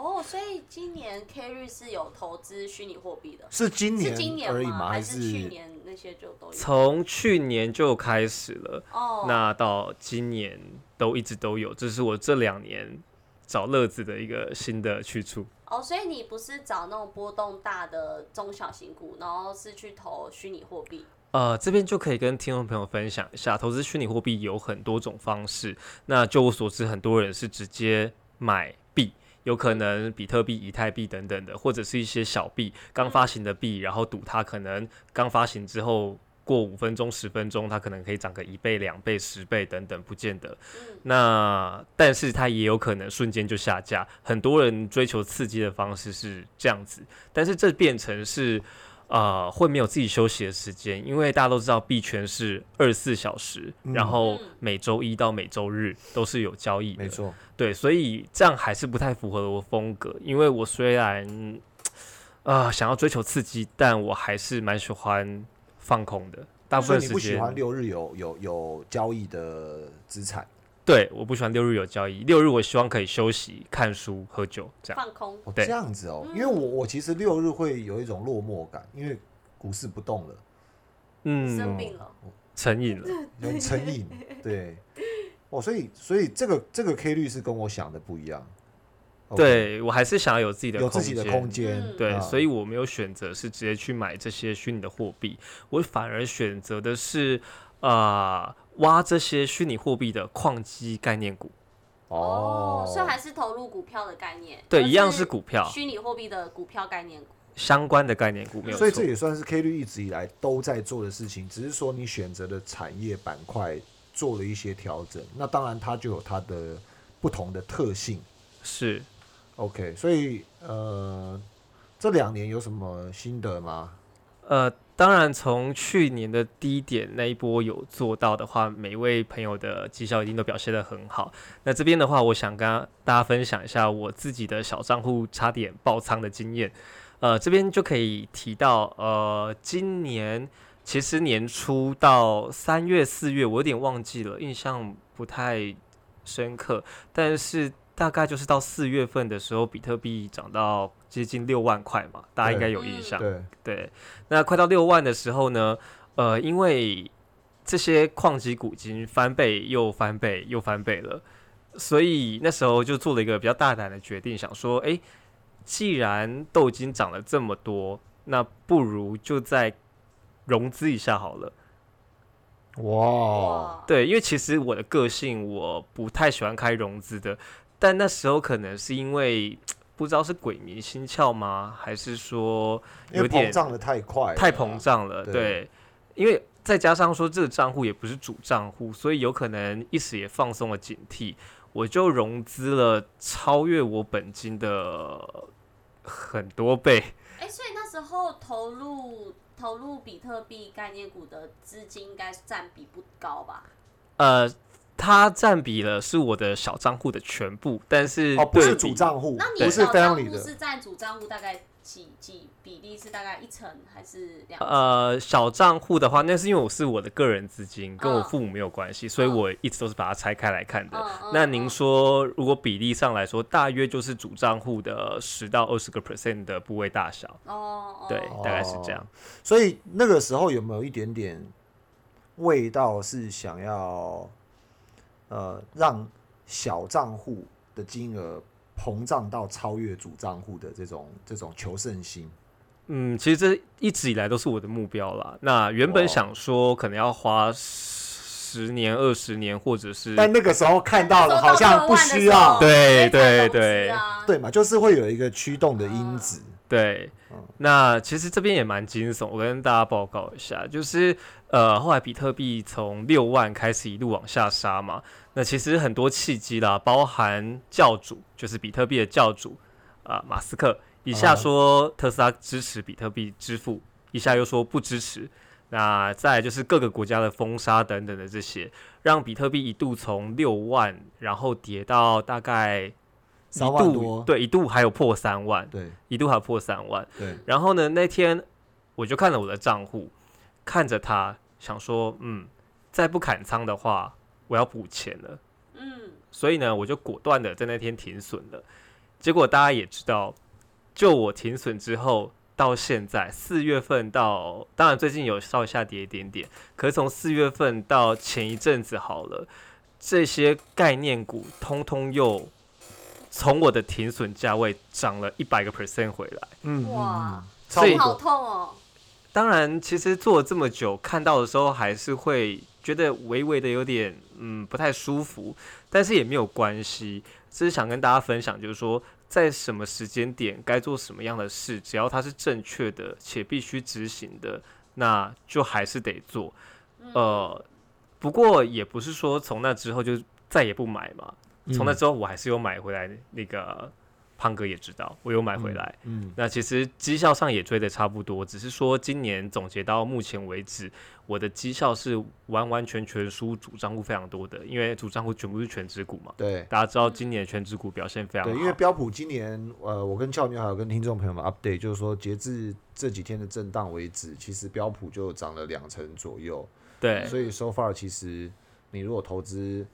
Speaker 2: 哦，所以今年 K 日是有投资虚拟货币的，
Speaker 1: 是今
Speaker 2: 是
Speaker 1: 年
Speaker 2: 今年吗？
Speaker 1: 而已吗？
Speaker 2: 还
Speaker 1: 是
Speaker 2: 去年那些就都有？
Speaker 3: 从去年就开始了，
Speaker 2: 哦，
Speaker 3: 那到今年都一直都有，这是我这两年找乐子的一个新的去处。
Speaker 2: 哦，所以你不是找那种波动大的中小型股，然后是去投虚拟货币？
Speaker 3: 呃，这边就可以跟听众朋友分享一下，投资虚拟货币有很多种方式。那就我所知，很多人是直接买币，有可能比特币、以太币等等的，或者是一些小币刚发行的币，然后赌它可能刚发行之后过五分钟、十分钟，它可能可以涨个一倍、两倍、十倍等等，不见得。
Speaker 2: 嗯，
Speaker 3: 那但是它也有可能瞬间就下架，很多人追求刺激的方式是这样子，但是这变成是呃会没有自己休息的时间，因为大家都知道币圈是二十四小时，
Speaker 1: 嗯。
Speaker 3: 然后
Speaker 2: 嗯。
Speaker 3: 每周一到每周日都是有交易的，
Speaker 1: 没错，
Speaker 3: 对，所以这样还是不太符合我风格，因为我虽然呃想要追求刺激，但我还是蛮喜欢放空的，大部分时间
Speaker 1: 你不喜欢六日有有有交易的资产
Speaker 3: 对，我不喜欢六日有交易，六日我希望可以休息、看书、喝酒这样。
Speaker 2: 放空。
Speaker 1: 哦，
Speaker 3: 对。
Speaker 1: 这样子哦，
Speaker 2: 嗯
Speaker 1: 因为我我其实六日会有一种落寞感，因为股市不动了，
Speaker 3: 嗯，
Speaker 2: 生病了，
Speaker 3: 成瘾了。
Speaker 1: 有成瘾，对，哦，所以所以这个这个 K 率是跟我想的不一样。
Speaker 3: 对我还是想要有自己的
Speaker 1: 有自己的空间，
Speaker 2: 嗯。
Speaker 3: 对，
Speaker 1: 啊
Speaker 3: 所以我没有选择是直接去买这些虚拟的货币，我反而选择的是啊、挖这些虚拟货币的矿机概念股。
Speaker 1: 哦，
Speaker 2: 所以还是投入股票的概念。
Speaker 3: 对，一样是股票
Speaker 2: 虚拟货币的股票概念股。
Speaker 3: 相关的概念股，没有
Speaker 1: 所以这。也算是 K 率一直以来都在做的事情，只是说你选择的产业板块做了一些调整，那当然它就有它的不同的特性。
Speaker 3: 是
Speaker 1: OK，所以呃，这两年有什么心得吗？
Speaker 3: 呃，当然从去年的低点那一波有做到的话，每位朋友的绩效一定都表现得很好。那这边的话，我想跟大家分享一下我自己的小账户差点爆仓的经验。呃，这边就可以提到，呃，今年其实年初到三月、四月，我有点忘记了，印象不太深刻，但是大概就是到四月份的时候，比特币涨到接近六万块嘛，大家应该有印
Speaker 2: 嗯
Speaker 3: 象。
Speaker 1: 对，
Speaker 3: 对，那快到六万的时候呢，呃，因为这些矿机股已经翻倍又翻倍又翻倍了，所以那时候就做了一个比较大胆的决定，想说，诶，既然都已经涨了这么多，那不如就再融资一下好了。
Speaker 1: 哇，
Speaker 2: 哇，
Speaker 3: 对，因为其实我的个性我不太喜欢开融资的，但那时候可能是因为不知道是鬼迷心窍吗，还是说有点
Speaker 1: 膨胀的太快，
Speaker 3: 太膨胀了，
Speaker 1: 对。
Speaker 3: 对，因为再加上说这个账户也不是主账户，所以有可能一时也放松了警惕，我就融资了超越我本金的很多倍。
Speaker 2: 哎、所以那时候投入投入比特币概念股的资金应该占比不高吧？
Speaker 3: 呃，它占比了是我的小账户的全部，但是
Speaker 1: 哦，不是主账户
Speaker 2: 那，你
Speaker 1: 不是
Speaker 2: 小账
Speaker 1: family 的，
Speaker 2: 户是占主账户大概几几比例？是大概一成还是两？
Speaker 3: 呃，小账户的话，那是因为我是我的个人资金，跟我
Speaker 2: 嗯。
Speaker 3: 父母没有关系，所以
Speaker 2: 嗯
Speaker 3: 我一直都是把它拆开来看的。那您
Speaker 2: 嗯
Speaker 3: 说，如果比例上来说，大约就是主账户的十到二十个 percent 的部位大小，
Speaker 2: 哦，哦。
Speaker 3: 对，大概是这样。
Speaker 1: 所以那个时候有没有一点点味道是想要呃让小账户的金额膨胀到超越主账户的这种这种求胜心？
Speaker 3: 嗯，其实这一直以来都是我的目标啦。那原本想说，可能要花十年、二十年，或者是
Speaker 1: 但那个时候看到了，好像不需要，
Speaker 3: 对对
Speaker 2: 对
Speaker 3: 对
Speaker 1: 嘛，就是会有一个驱动的因子。
Speaker 3: 对
Speaker 1: 嗯，
Speaker 3: 那其实这边也蛮惊悚，我跟大家报告一下，就是呃，后来比特币从六万开始一路往下杀嘛，那其实很多契机啦，包含教主，就是比特币的教主啊、马斯克，一下
Speaker 1: 啊
Speaker 3: 说特斯拉支持比特币支付，一下又说不支持。那再就是各个国家的封杀等等的这些，让比特币一度从六万，然后跌到大概一
Speaker 1: 三万
Speaker 3: 度
Speaker 1: 多
Speaker 3: 对，一度还有破三万，
Speaker 1: 对
Speaker 3: 一度还有破三万。
Speaker 1: 对，
Speaker 3: 然后呢，那天我就看了我的账户，看着它，想说，嗯，再不砍仓的话，我要补钱了。
Speaker 2: 嗯，
Speaker 3: 所以呢，我就果断的在那天停损了。结果大家也知道，就我停损之后到现在四月份到，当然最近有稍微下跌一点点，可是从四月份到前一阵子好了，这些概念股通通又从我的停损价位涨了一百个 percent 回来。
Speaker 1: 嗯
Speaker 2: 哇，
Speaker 3: 所以
Speaker 2: 好痛哦。
Speaker 3: 当然，其实做了这么久，看到的时候还是会觉得微微的有点嗯不太舒服，但是也没有关系。只是想跟大家分享，就是说在什么时间点该做什么样的事，只要它是正确的且必须执行的，那就还是得做。
Speaker 2: 嗯
Speaker 3: 呃，不过也不是说从那之后就再也不买嘛，从那之后我还是有买回来。那个胖哥也知道，我有买回来。
Speaker 1: 嗯，
Speaker 3: 那其实绩效上也追的差不多，只是说今年总结到目前为止，我的绩效是完完全全输主账户非常多的，因为主账户全部是全指股嘛。
Speaker 1: 对。
Speaker 3: 大家知道今年全指股表现非常好，
Speaker 1: 对，因为标普今年，呃，我跟俏妞还有跟听众朋友们 update，就是说，截至这几天的震荡为止，其实标普就涨了两成左右。
Speaker 3: 对
Speaker 1: 所以 so far 其实你如果投资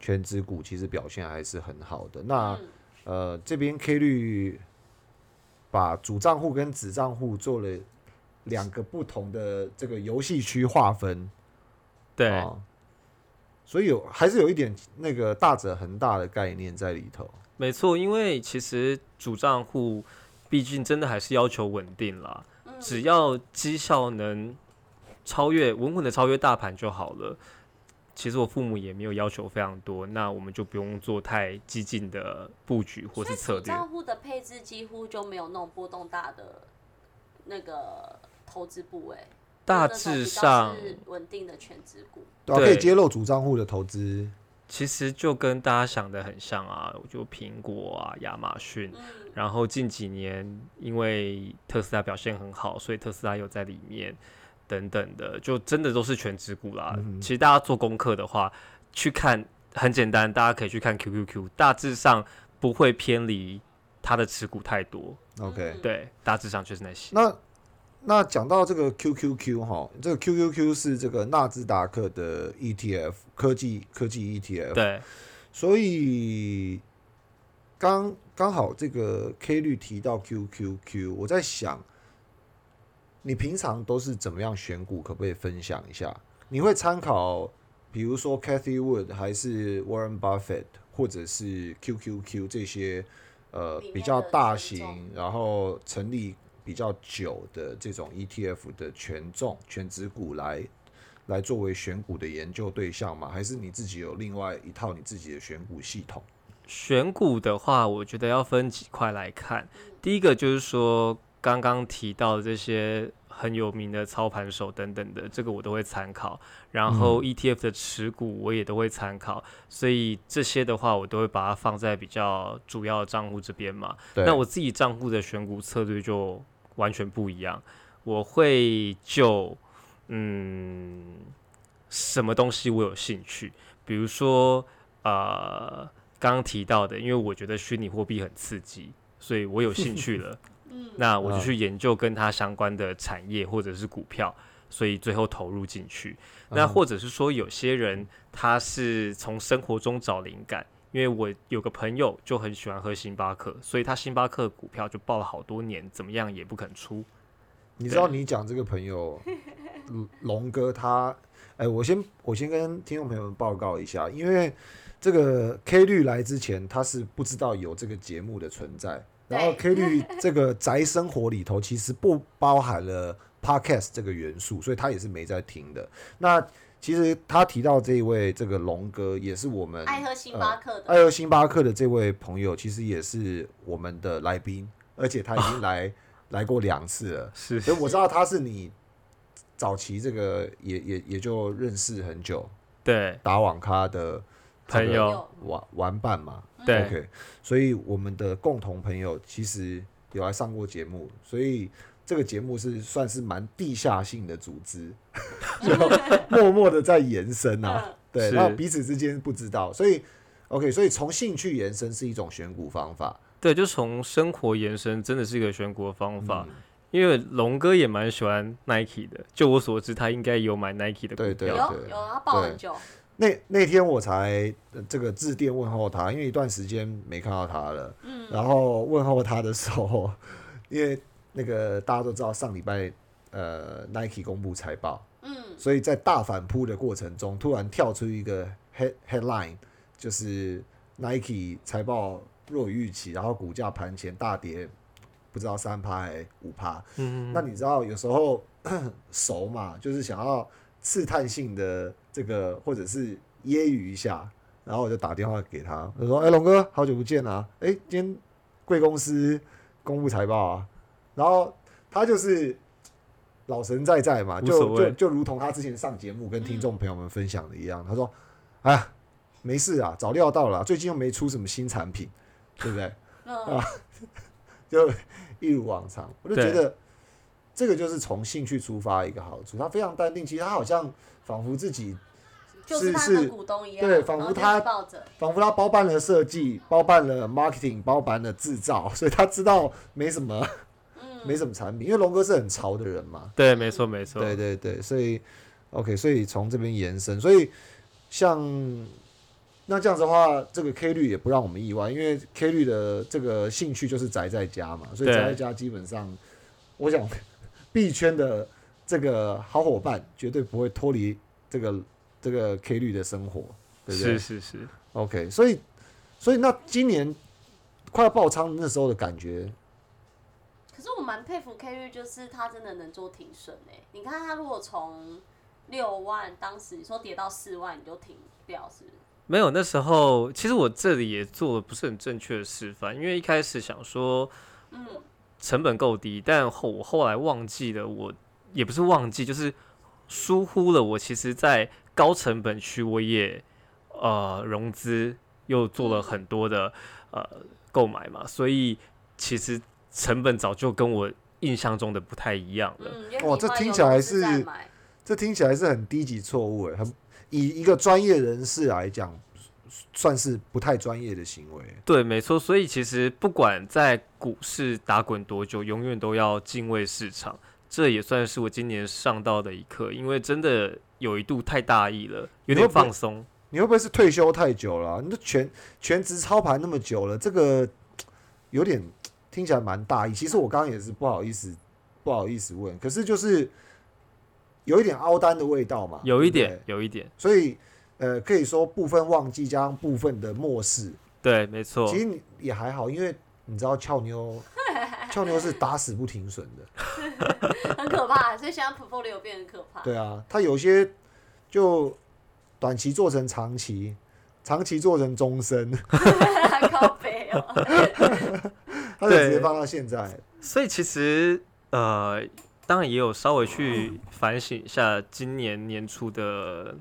Speaker 1: 全指股，其实表现还是很好的。那
Speaker 2: 嗯
Speaker 1: 呃，这边 K 率把主账户跟子账户做了两个不同的这个游戏区划分，
Speaker 3: 对、
Speaker 1: 啊所以有还是有一点那个大者恒大的概念在里头。
Speaker 3: 没错，因为其实主账户毕竟真的还是要求稳定啦，
Speaker 2: 嗯
Speaker 3: 只要绩效能超越稳稳的超越大盘就好了。其实我父母也没有要求非常多，那我们就不用做太激进的布局或是策略。
Speaker 2: 账户的配置几乎就没有那种波动大的那个投资部位，
Speaker 3: 大致上，
Speaker 2: 是稳定的全职股。
Speaker 1: 对、可以揭露主账户的投资。
Speaker 3: 其实就跟大家想的很像啊，就苹果啊、亚马逊，
Speaker 2: 嗯，
Speaker 3: 然后近几年因为特斯拉表现很好，所以特斯拉有在里面等等的，就真的都是全职股啦。
Speaker 1: 嗯
Speaker 3: 其实大家做功课的话，去看很简单，大家可以去看 QQQ，大致上不会偏离它的持股太多。
Speaker 1: OK，、
Speaker 2: 嗯
Speaker 3: 对，大致上就是那些。
Speaker 1: 那那讲到这个 QQQ 哈，这个 QQQ 是这个纳斯达克的 ETF 科技科技 ETF，，
Speaker 3: 对，
Speaker 1: 所以刚刚好这个 K 率提到 QQQ，我在想，你平常都是怎么样选股？可不可以分享一下？你会参考，比如说 Cathy Wood 还是 Warren Buffett 或者是 QQQ 这些呃比较大型，然后成立比较久的这种 ETF 的权重全指股来来作为选股的研究对象吗？还是你自己有另外一套你自己的选股系统？
Speaker 3: 选股的话，我觉得要分几块来看。第一个就是说，刚刚提到的这些很有名的操盘手等等的，这个我都会参考。然后 ETF 的持股我也都会参考，所以这些的话，我都会把它放在比较主要的账户这边嘛。那我自己账户的选股策略就完全不一样，我会就嗯什么东西我有兴趣，比如说呃刚刚提到的，因为我觉得虚拟货币很刺激，所以我有兴趣了，
Speaker 2: 嗯，
Speaker 3: 那我就
Speaker 1: 嗯
Speaker 3: 去研究跟它相关的产业或者是股票，所以最后投入进去。那
Speaker 1: 嗯
Speaker 3: 或者是说，有些人他是从生活中找灵感，因为我有个朋友就很喜欢喝星巴克，所以他星巴克股票就报了好多年，怎么样也不肯出。
Speaker 1: 你知道你讲这个朋友龙 龙哥他，哎、我先我先跟听众朋友们报告一下，因为这个 K 律来之前他是不知道有这个节目的存在，然后 K 律这个宅生活里头其实不包含了 Podcast 这个元素，所以他也是没在听的。那其实他提到这一位这个龙哥，也是我们
Speaker 2: 爱喝星巴克的，
Speaker 1: 爱喝星巴克的这位朋友，其实也是我们的来宾，而且他已经 来来过两次了。
Speaker 3: 是
Speaker 1: 所以我知道他是你早期这个也也也就认识很久
Speaker 3: 对
Speaker 1: 打网咖的这个
Speaker 3: 朋友，
Speaker 1: 玩玩伴嘛。
Speaker 3: 对
Speaker 1: OK，所以我们的共同朋友其实有来上过节目，所以这个节目是算是蛮地下性的组织，就默默的在延伸啊。
Speaker 2: 嗯
Speaker 1: 对，
Speaker 3: 是
Speaker 1: 那彼此之间不知道，所以 OK，所以从兴趣延伸是一种选股方法。
Speaker 3: 对，就从生活延伸，真的是一个选股的方法。
Speaker 1: 嗯
Speaker 3: 因为龙哥也蛮喜欢 Nike 的，就我所知，他应该有买 Nike 的股
Speaker 1: 对对
Speaker 3: 票。
Speaker 2: 有有他报很久，
Speaker 1: 那那天我才呃这个致电问候他，因为一段时间没看到他了。
Speaker 2: 嗯，
Speaker 1: 然后问候他的时候，因为那个大家都知道上礼拜呃 Nike 公布财报，
Speaker 2: 嗯，
Speaker 1: 所以在大反扑的过程中，突然跳出一个 head headline，就是 Nike 财报弱于预期，然后股价盘前大跌，不知道三趴还五趴。
Speaker 3: 嗯，
Speaker 1: 那你知道有时候 熟嘛，就是想要试探性的这个或者是揶揄一下，然后我就打电话给他，我说：“哎、龙哥，好久不见啊！哎、今天贵公司公布财报啊。”然后他就是老神在在嘛，就就就如同他之前上节目跟听众朋友们分享的一样，他说：“哎，没事啊，早料到了啊，最近又没出什么新产品，对不对？”
Speaker 2: 啊，
Speaker 1: 就一如往常，我就觉得这个就是从兴趣出发一个好处。他非常淡定，其实他好像仿佛自己，
Speaker 2: 就是他
Speaker 1: 是
Speaker 2: 的股东一样，
Speaker 1: 对仿佛他
Speaker 2: 抱着，
Speaker 1: 仿佛他包办了设计，包办了 marketing，包办了制造，所以他知道没什么
Speaker 2: 嗯，
Speaker 1: 没什么产品。因为龙哥是很潮的人嘛，
Speaker 3: 对，没错没错。
Speaker 1: 对对对，所以 OK，所以从这边延伸，所以像那这样子的话，这个 K 率也不让我们意外，因为 K 率的这个兴趣就是宅在家嘛，所以宅在家基本上，我想币圈的这个好伙伴绝对不会脱离这个这个 K 率的生活，对不对
Speaker 3: 是是是
Speaker 1: ，？OK，所以所以那今年快要爆仓那时候的感觉，
Speaker 2: 可是我蛮佩服 K 率，就是他真的能做停损诶。你看他如果从六万，当时你说跌到四万，你就停掉，是不是？
Speaker 3: 没有，那时候其实我这里也做了不是很正确的示范，因为一开始想说
Speaker 2: 嗯，
Speaker 3: 成本够低，但后我后来忘记了，我也不是忘记，就是疏忽了。我其实，在高成本区我也呃融资又做了很多的呃购买嘛，所以其实成本早就跟我印象中的不太一样了。
Speaker 1: 哇这听起来是这听起来是很低级错误诶，很以一个专业人士来讲，算是不太专业的行为。
Speaker 3: 对，没错。所以其实不管在股市打滚多久，永远都要敬畏市场。这也算是我今年上到的一课，因为真的有一度太大意了，有点放松。
Speaker 1: 你会不会是退休太久了啊、你都全全职操盘那么久了，这个有点听起来蛮大意。其实我刚刚也是不好意思，不好意思问，可是就是有一点凹单的味道嘛，
Speaker 3: 有一点，有一点，
Speaker 1: 所以呃，可以说部分忘记加上部分的漠视，
Speaker 3: 对，没错
Speaker 1: 其，实你也还好，因为你知道俏妞，俏妞是打死不停损的，
Speaker 2: 很可怕，所以现在 portfolio 变很可怕。
Speaker 1: 对啊，它有些就短期做成长期，长期做成终身，
Speaker 2: 靠背哦。
Speaker 1: 他就直接
Speaker 3: 对
Speaker 1: 放到现在。
Speaker 3: 所以其实呃，当然也有稍微去反省一下今年年初的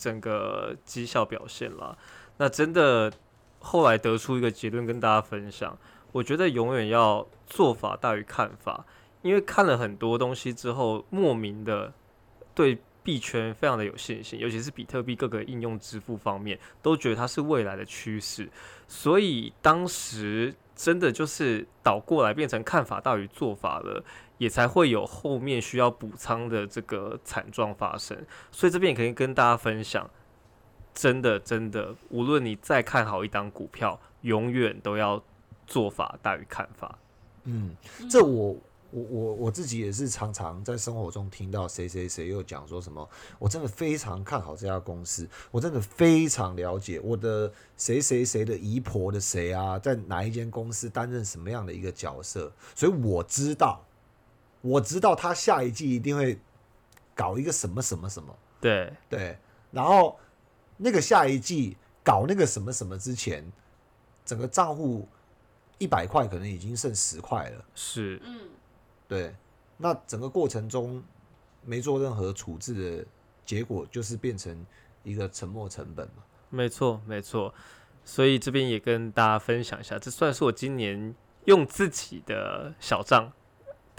Speaker 3: 整个绩效表现啦。那真的后来得出一个结论跟大家分享，我觉得永远要做法大于看法，因为看了很多东西之后，莫名的对币圈非常的有信心，尤其是比特币各个应用支付方面，都觉得它是未来的趋势，所以当时真的就是倒过来变成看法大于做法了，也才会有后面需要补仓的这个惨状发生。所以这边也可以跟大家分享，真的真的，无论你再看好一档股票，永远都要做法大于看法。
Speaker 1: 嗯，这我我我我自己也是常常在生活中听到谁谁谁又讲说什么，我真的非常看好这家公司，我真的非常了解我的谁谁谁的姨婆的谁啊，在哪一间公司担任什么样的一个角色，所以我知道，我知道他下一季一定会搞一个什么什么什么，
Speaker 3: 对，
Speaker 1: 对，然后那个下一季搞那个什么什么之前，整个账户一百块可能已经剩十块了。
Speaker 3: 是，
Speaker 2: 嗯，
Speaker 1: 对，那整个过程中没做任何处置的结果，就是变成一个沉没成本嘛。
Speaker 3: 没错，没错。所以这边也跟大家分享一下，这算是我今年用自己的小账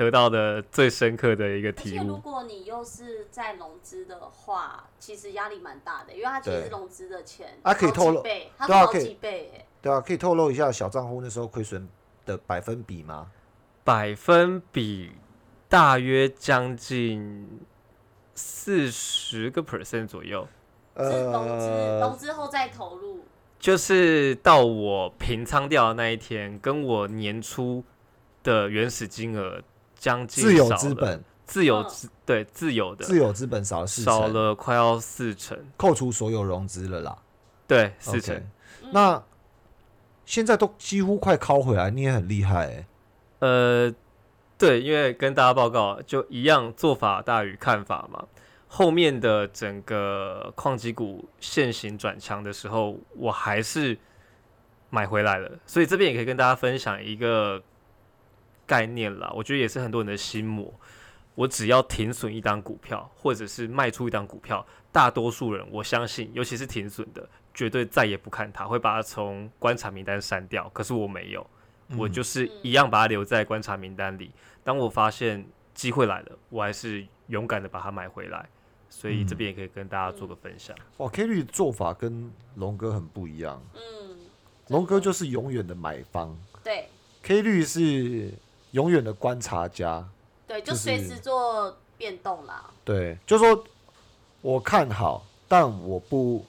Speaker 3: 得到的最深刻的一个
Speaker 2: 而且如。果你又是在融资的话，其实压力蛮大的，因为它其实融资的钱
Speaker 1: 啊可以透露对啊可以
Speaker 2: 几倍哎。
Speaker 1: 对啊，可以透露一下小账户那时候亏损的百分比吗？
Speaker 3: 百分比大约将近四十个 percent 左右，
Speaker 2: 呃融资
Speaker 1: 呃
Speaker 2: 融，资后再投入，
Speaker 3: 就是到我平仓掉的那一天，跟我年初的原始金额将近
Speaker 1: 自有资本，
Speaker 2: 嗯
Speaker 3: 自有资对自有的。
Speaker 1: 自有资本少了四
Speaker 3: 少，了快要四成，
Speaker 1: 扣除所有融资了啦。
Speaker 3: 对四成。
Speaker 2: 嗯。
Speaker 1: 那现在都几乎快靠回来，你也很厉害哎、
Speaker 3: 呃，对，因为跟大家报告就一样，做法大于看法嘛。后面的整个矿机股现行转强的时候，我还是买回来了，所以这边也可以跟大家分享一个概念啦。我觉得也是很多人的心魔。我只要停损一档股票，或者是卖出一档股票，大多数人我相信，尤其是停损的，绝对再也不看它，会把它从观察名单删掉。可是我没有。我
Speaker 1: 嗯
Speaker 3: 就是一样把它留在观察名单里。当我发现机会来了，我还是勇敢的把它买回来。所以这边也可以跟大家做个分享。
Speaker 1: 哇，K 绿的做法跟龙哥很不一样，
Speaker 2: 嗯，
Speaker 1: 龙哥就是永远的买方
Speaker 2: 对
Speaker 1: ，K 绿是永远的观察家。
Speaker 2: 对，就
Speaker 1: 就是
Speaker 2: 随时做变动啦。
Speaker 1: 对，就说我看好，但我不，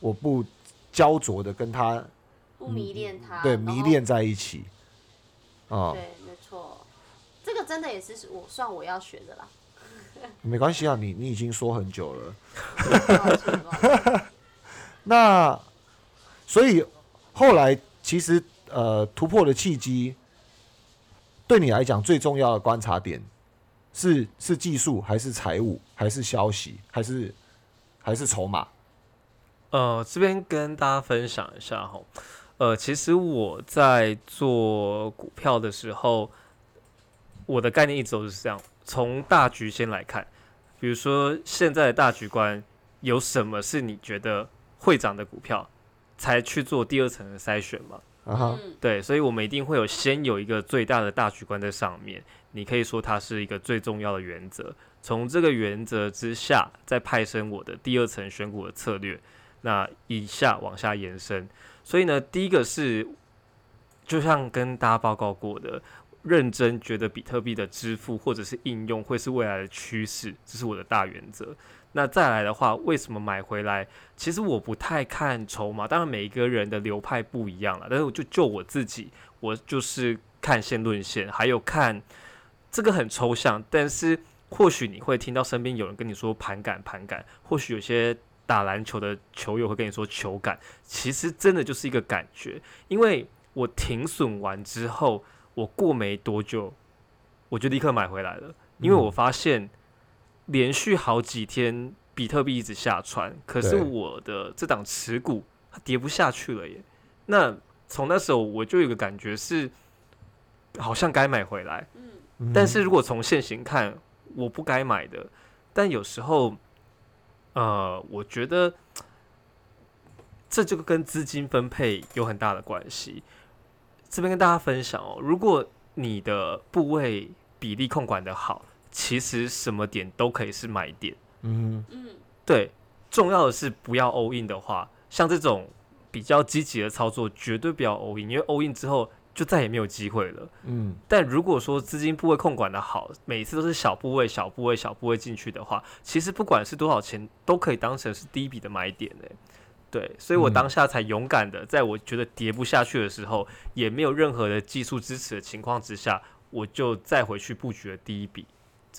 Speaker 1: 我不焦灼的跟他
Speaker 2: 不迷恋他，
Speaker 1: 对迷恋在一起。啊、
Speaker 2: 对，没错，这个真的也是我算我要学的啦。
Speaker 1: 没关系啊，你你已经说很久了。那所以后来其实呃突破的契机，对你来讲最重要的观察点是是技术还是财务还是消息还是还是筹码？
Speaker 3: 呃，这边跟大家分享一下哈。呃，其实我在做股票的时候，我的概念一直都是这样，从大局先来看。比如说现在的大局观有什么是你觉得会涨的股票，才去做第二层的筛选嘛？
Speaker 1: 啊
Speaker 3: 对，所以我们一定会有先有一个最大的大局观在上面，你可以说它是一个最重要的原则。从这个原则之下，再派生我的第二层选股的策略。那以下往下延伸，所以呢，第一个是，就像跟大家报告过的，认真觉得比特币的支付或者是应用会是未来的趋势，这是我的大原则。那再来的话，为什么买回来？其实我不太看筹码，当然每一个人的流派不一样了，但是我就就我自己，我就是看线论线，还有看这个很抽象，但是或许你会听到身边有人跟你说盘感盘感，或许有些打篮球的球友会跟你说球感，其实真的就是一个感觉。因为我停损完之后，我过没多久，我就立刻买回来了，因为我发现连续好几天比特币一直下穿，可是我的这档持股它跌不下去了耶。那从那时候我就有个感觉是，好像该买回来。
Speaker 2: 嗯，
Speaker 1: 嗯
Speaker 3: 但是如果从现行看，我不该买的。但有时候，呃，我觉得这就跟资金分配有很大的关系。这边跟大家分享哦，如果你的部位比例控管的好，其实什么点都可以是买点。
Speaker 1: 嗯
Speaker 2: 嗯，
Speaker 3: 对，重要的是不要 all in 的话，像这种比较积极的操作，绝对不要 all in，因为 all in 之后就再也没有机会了。
Speaker 1: 嗯
Speaker 3: 但如果说资金部位控管的好，每次都是小部位、小部位、小部位进去的话，其实不管是多少钱，都可以当成是第一笔的买点诶。对，所以我
Speaker 1: 嗯
Speaker 3: 当下才勇敢的，在我觉得跌不下去的时候，也没有任何的技术支持的情况之下，我就再回去布局了第一笔，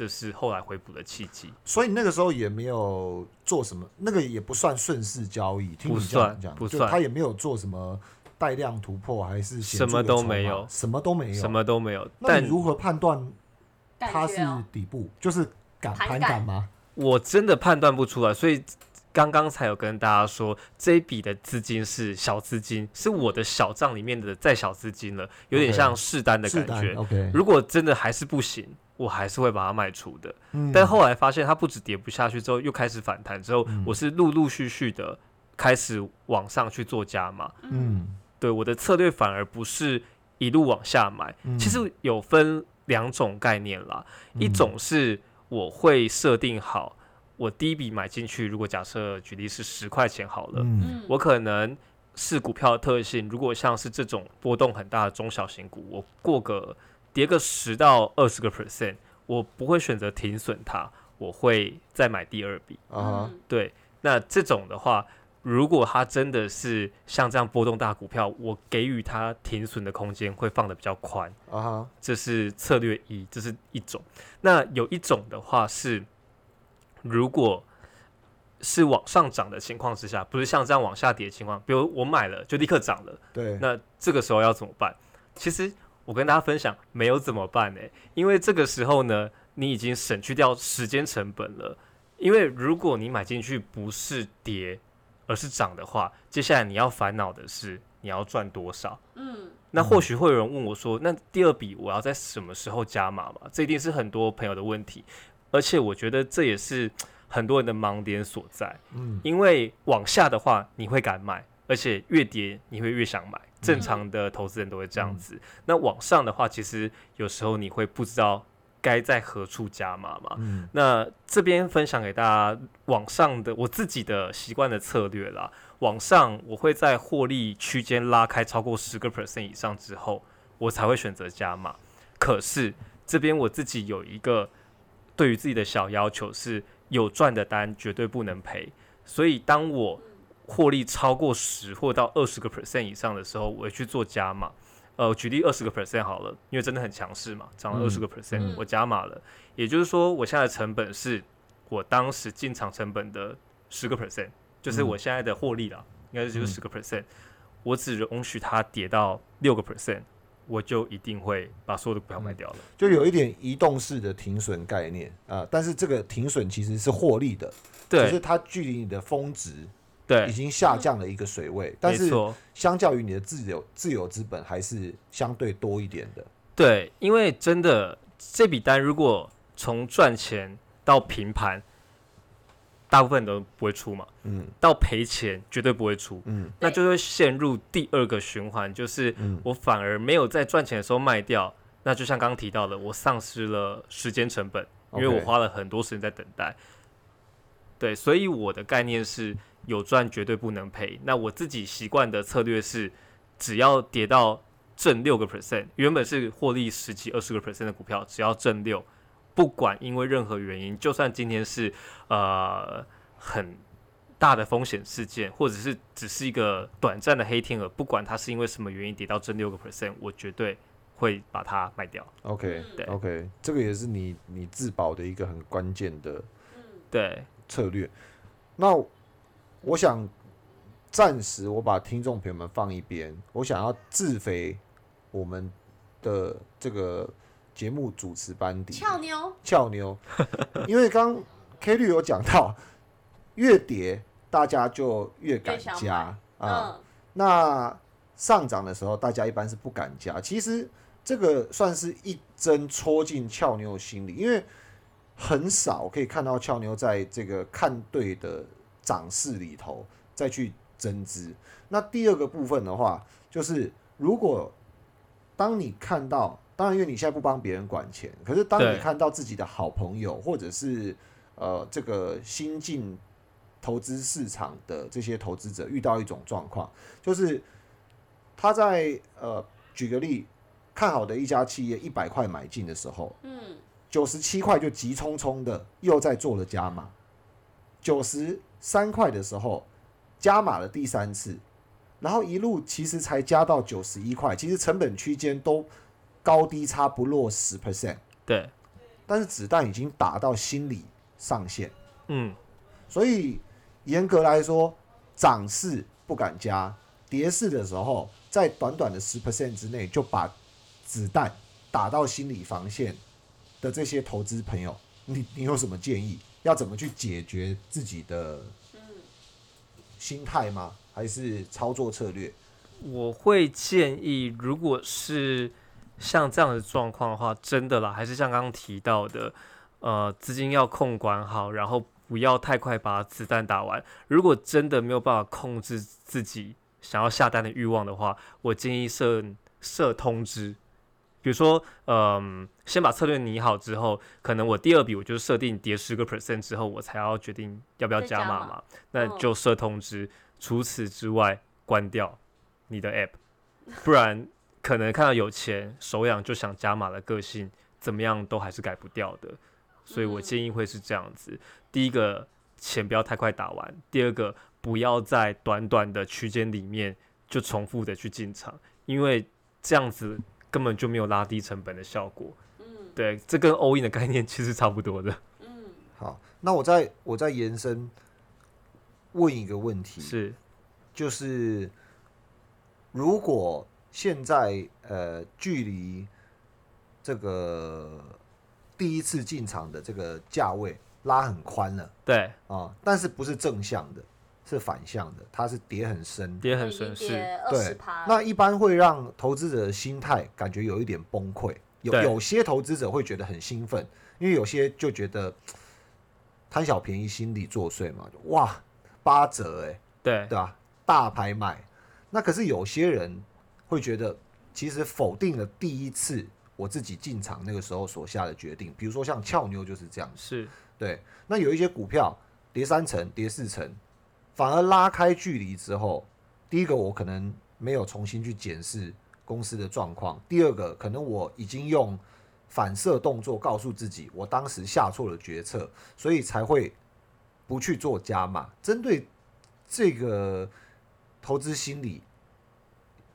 Speaker 3: 这是后来回补的契机。
Speaker 1: 所以那个时候也没有做什么，那个也不算顺势交易，听
Speaker 3: 不
Speaker 1: 你这样
Speaker 3: 算
Speaker 1: 讲，
Speaker 3: 不算
Speaker 1: 就他也没有做什么带量突破，还是
Speaker 3: 什么都没有
Speaker 1: 什么都没有，
Speaker 3: 什么都没有，
Speaker 1: 那
Speaker 3: 但
Speaker 1: 你如何判断它是底部？就是敢
Speaker 2: 盘感
Speaker 1: 吗？
Speaker 3: 我真的判断不出来，所以刚刚才有跟大家说，这一笔的资金是小资金，是我的小账里面的再小资金了，有点像试单的感觉。如果真的还是不行，我还是会把它卖出的。
Speaker 1: 嗯。
Speaker 3: 但后来发现它不止跌不下去，之后又开始反弹，之后
Speaker 1: 嗯。
Speaker 3: 我是陆陆续续的开始往上去做加码。
Speaker 1: 嗯。
Speaker 3: 对我的策略反而不是一路往下买，
Speaker 1: 嗯。
Speaker 3: 其实有分两种概念啦，一
Speaker 1: 嗯
Speaker 3: 种是我会设定好，我第一笔买进去，如果假设举例是十块钱好了，
Speaker 1: 嗯
Speaker 2: 嗯，
Speaker 3: 我可能是股票的特性，如果像是这种波动很大的中小型股，我过个跌个十到二十个 percent，我不会选择停损它，我会再买第二笔。
Speaker 1: 啊
Speaker 2: 嗯
Speaker 3: 对，那这种的话，如果它真的是像这样波动大股票，我给予它停损的空间会放的比较宽，
Speaker 1: 啊，
Speaker 3: 这是策略一，这是一种。那有一种的话是，如果是往上涨的情况之下，不是像这样往下跌的情况，比如我买了就立刻涨了，
Speaker 1: 对，
Speaker 3: 那这个时候要怎么办？其实我跟大家分享，没有怎么办呢、因为这个时候呢，你已经省去掉时间成本了。因为如果你买进去不是跌，而是涨的话，接下来你要烦恼的是你要赚多少。
Speaker 2: 嗯，
Speaker 3: 那或许会有人问我说：“那第二笔我要在什么时候加码嘛？”这一定是很多朋友的问题，而且我觉得这也是很多人的盲点所在。
Speaker 1: 嗯
Speaker 3: 因为往下的话，你会敢买，而且越跌你会越想买。正常的投资人都会这样子。那往上的话，其实有时候你会不知道该在何处加码嘛。
Speaker 1: 嗯
Speaker 3: 那这边分享给大家往上的我自己的习惯的策略啦。往上我会在获利区间拉开超过十个 percent 以上之后，我才会选择加码。可是这边我自己有一个对于自己的小要求是，有赚的单绝对不能赔。所以当我获利超过十或到二十个 percent 以上的时候，我会去做加码。呃，举例二十个 percent 好了，因为真的很强势嘛，涨了
Speaker 1: 嗯
Speaker 3: 二十个 percent，
Speaker 2: 嗯
Speaker 3: 我加码了。也就是说，我现在的成本是我当时进场成本的十个 percent，就是
Speaker 1: 嗯
Speaker 3: 我现在的获利啦，应该就是
Speaker 1: 嗯
Speaker 3: 十个 percent。我只容许它跌到六个 percent，我就一定会把所有的股票卖掉了。
Speaker 1: 就有一点移动式的停损概念啊、但是这个停损其实是获利的，对，就
Speaker 3: 是
Speaker 1: 它距离你的峰值
Speaker 3: 对已，
Speaker 1: 经下降了一个水位，但是。相较于你的自由自由资本还是相对多一点的。
Speaker 3: 对，因为真的这笔单如果从赚钱到平盘，大部分都不会出嘛，
Speaker 1: 嗯。
Speaker 3: 到赔钱绝对不会出，
Speaker 1: 嗯。
Speaker 3: 那就会陷入第二个循环，就是
Speaker 1: 嗯。
Speaker 3: 我反而没有在赚钱的时候卖掉，那就像刚刚提到的，我丧失了时间成本，因为我花了很多时间在等待。对，所以我的概念是有赚绝对不能赔。那我自己习惯的策略是，只要跌到正六个 percent，原本是获利十几、二十个 percent 的股票，只要正六，不管因为任何原因，就算今天是呃很大的风险事件，或者是只是一个短暂的黑天鹅，不管它是因为什么原因跌到这六个 percent，我绝对会把它卖掉。
Speaker 1: OK
Speaker 2: 嗯
Speaker 3: 对
Speaker 1: OK，这个也是你你自保的一个很关键的
Speaker 2: 嗯
Speaker 3: 对，
Speaker 1: 策略。那我想暂时我把听众朋友们放一边，我想要自肥我们的这个节目主持班底
Speaker 2: 俏妞，
Speaker 1: 俏妞，因为刚 K 律有讲到，越跌大家就越敢加啊。
Speaker 2: 嗯，
Speaker 1: 那上涨的时候，大家一般是不敢加。其实这个算是一针戳进俏妞的心里，因为很少可以看到俏妞在这个看对的涨势里头再去增资。那第二个部分的话，就是如果当你看到，当然因为你现在不帮别人管钱，可是当你看到自己的好朋友或者是呃这个新进投资市场的这些投资者遇到一种状况，就是他在呃举个例，看好的一家企业一百块买进的时候，
Speaker 2: 嗯，
Speaker 1: 九十七块就急匆匆的又在做了加码，九十三块的时候加码了第三次，然后一路其实才加到九十一块，其实成本区间都高低差不落十 percent，
Speaker 3: 对，
Speaker 1: 但是子弹已经打到心理上限。
Speaker 3: 嗯，
Speaker 1: 所以严格来说，涨势不敢加，跌势的时候，在短短的十 percent 之内就把子弹打到心理防线的这些投资朋友，你你有什么建议？要怎么去解决自己的
Speaker 2: 嗯
Speaker 1: 心态吗？还是操作策略？
Speaker 3: 我会建议，如果是像这样的状况的话，真的啦，还是像刚刚提到的，呃，资金要控管好，然后不要太快把子弹打完。如果真的没有办法控制自己想要下单的欲望的话，我建议设设通知。比如说，嗯，先把策略拟好之后，可能我第二笔我就设定跌十个 percent 之后，我才要决定要不要
Speaker 2: 加码
Speaker 3: 嘛。那
Speaker 2: 嗯
Speaker 3: 就设通知。除此之外，关掉你的 app，不然可能看到有钱手痒就想加码的个性，怎么样都还是改不掉的。所以我
Speaker 2: 嗯。
Speaker 3: 建议会是这样子：第一个，钱不要太快打完；第二个，不要在短短的区间里面就重复的去进场，因为这样子根本就没有拉低成本的效果。
Speaker 2: 嗯。
Speaker 3: 对，这跟 all in 的概念其实差不多的。
Speaker 2: 嗯，
Speaker 1: 好，那我再我再延伸问一个问题，
Speaker 3: 是，
Speaker 1: 就是如果现在呃距离这个第一次进场的这个价位拉很宽了
Speaker 3: 对，
Speaker 1: 啊，但是不是正向的，是反向的，它是跌很深。
Speaker 3: 跌很深是，
Speaker 1: 对，那一般会让投资者的心态感觉有一点崩溃。有有些投资者会觉得很兴奋，因为有些就觉得贪小便宜心理作祟嘛，哇，八折哎、
Speaker 3: 对
Speaker 1: 对吧？大拍卖。那可是有些人会觉得，其实否定了第一次我自己进场那个时候所下的决定。比如说像俏妞就是这样，
Speaker 3: 是，
Speaker 1: 对。那有一些股票跌三成、跌四成，反而拉开距离之后，第一个我可能没有重新去检视公司的状况；第二个，可能我已经用反射动作告诉自己，我当时下错了决策，所以才会不去做加码。针对这个投资心理，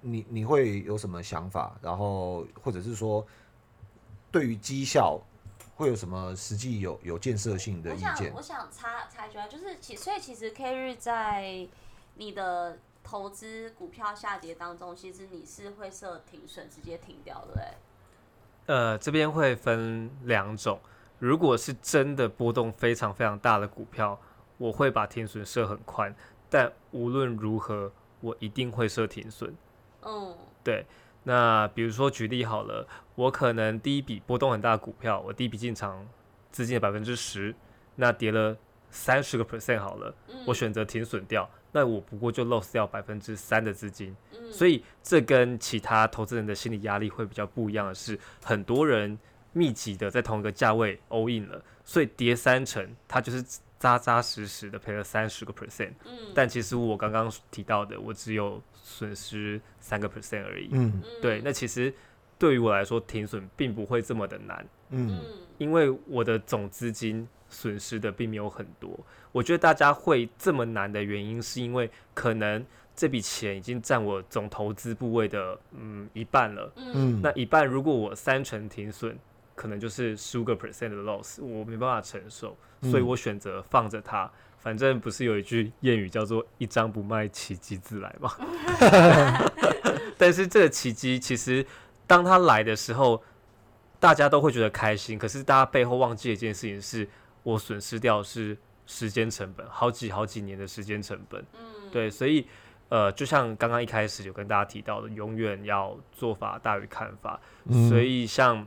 Speaker 1: 你你会有什么想法？然后或者是说，对于绩效会有什么实际有有建设性的
Speaker 2: 我
Speaker 1: 意见？
Speaker 2: 想我想插插一句啊，就是其所以其实 K 日在你的投资股票下跌当中，其实你是会设停损，直接停掉的，嘞，
Speaker 3: 呃，这边会分两种。如果是真的波动非常非常大的股票，我会把停损设很宽，但无论如何，我一定会设停损。
Speaker 2: 嗯
Speaker 3: 对，那比如说举例好了，我可能第一笔波动很大的股票，我第一笔进场资金的百分之十，那跌了三十个 percent 好了，
Speaker 2: 嗯，
Speaker 3: 我选择停损掉，那我不过就 loss 掉百分之三的资金。
Speaker 2: 嗯，
Speaker 3: 所以这跟其他投资人的心理压力会比较不一样的是，很多人密集的在同一个价位 all in 了，所以跌三成，他就是扎扎实实的赔了三十个 percent。
Speaker 2: 嗯，
Speaker 3: 但其实我刚刚提到的，我只有损失三个 percent 而已。
Speaker 1: 嗯
Speaker 2: 嗯
Speaker 3: 对，那其实对于我来说，停损并不会这么的难，
Speaker 1: 嗯
Speaker 2: 嗯
Speaker 3: 因为我的总资金损失的并没有很多。我觉得大家会这么难的原因，是因为可能这笔钱已经占我总投资部位的嗯一半了。
Speaker 2: 嗯
Speaker 1: 嗯，
Speaker 3: 那一半如果我三成停损，可能就是十五个 percent 的 loss，我没办法承受，所以
Speaker 1: 嗯
Speaker 3: 我选择放着它。反正不是有一句谚语叫做“一张不卖，奇迹自来”嘛。但是这个奇迹其实当它来的时候，大家都会觉得开心，可是大家背后忘记一件事情是，我损失掉是时间成本，好几好几年的时间成本。
Speaker 2: 嗯，
Speaker 3: 对，所以呃，就像刚刚一开始有跟大家提到的，永远要做法大于看法。
Speaker 1: 嗯
Speaker 3: 所以像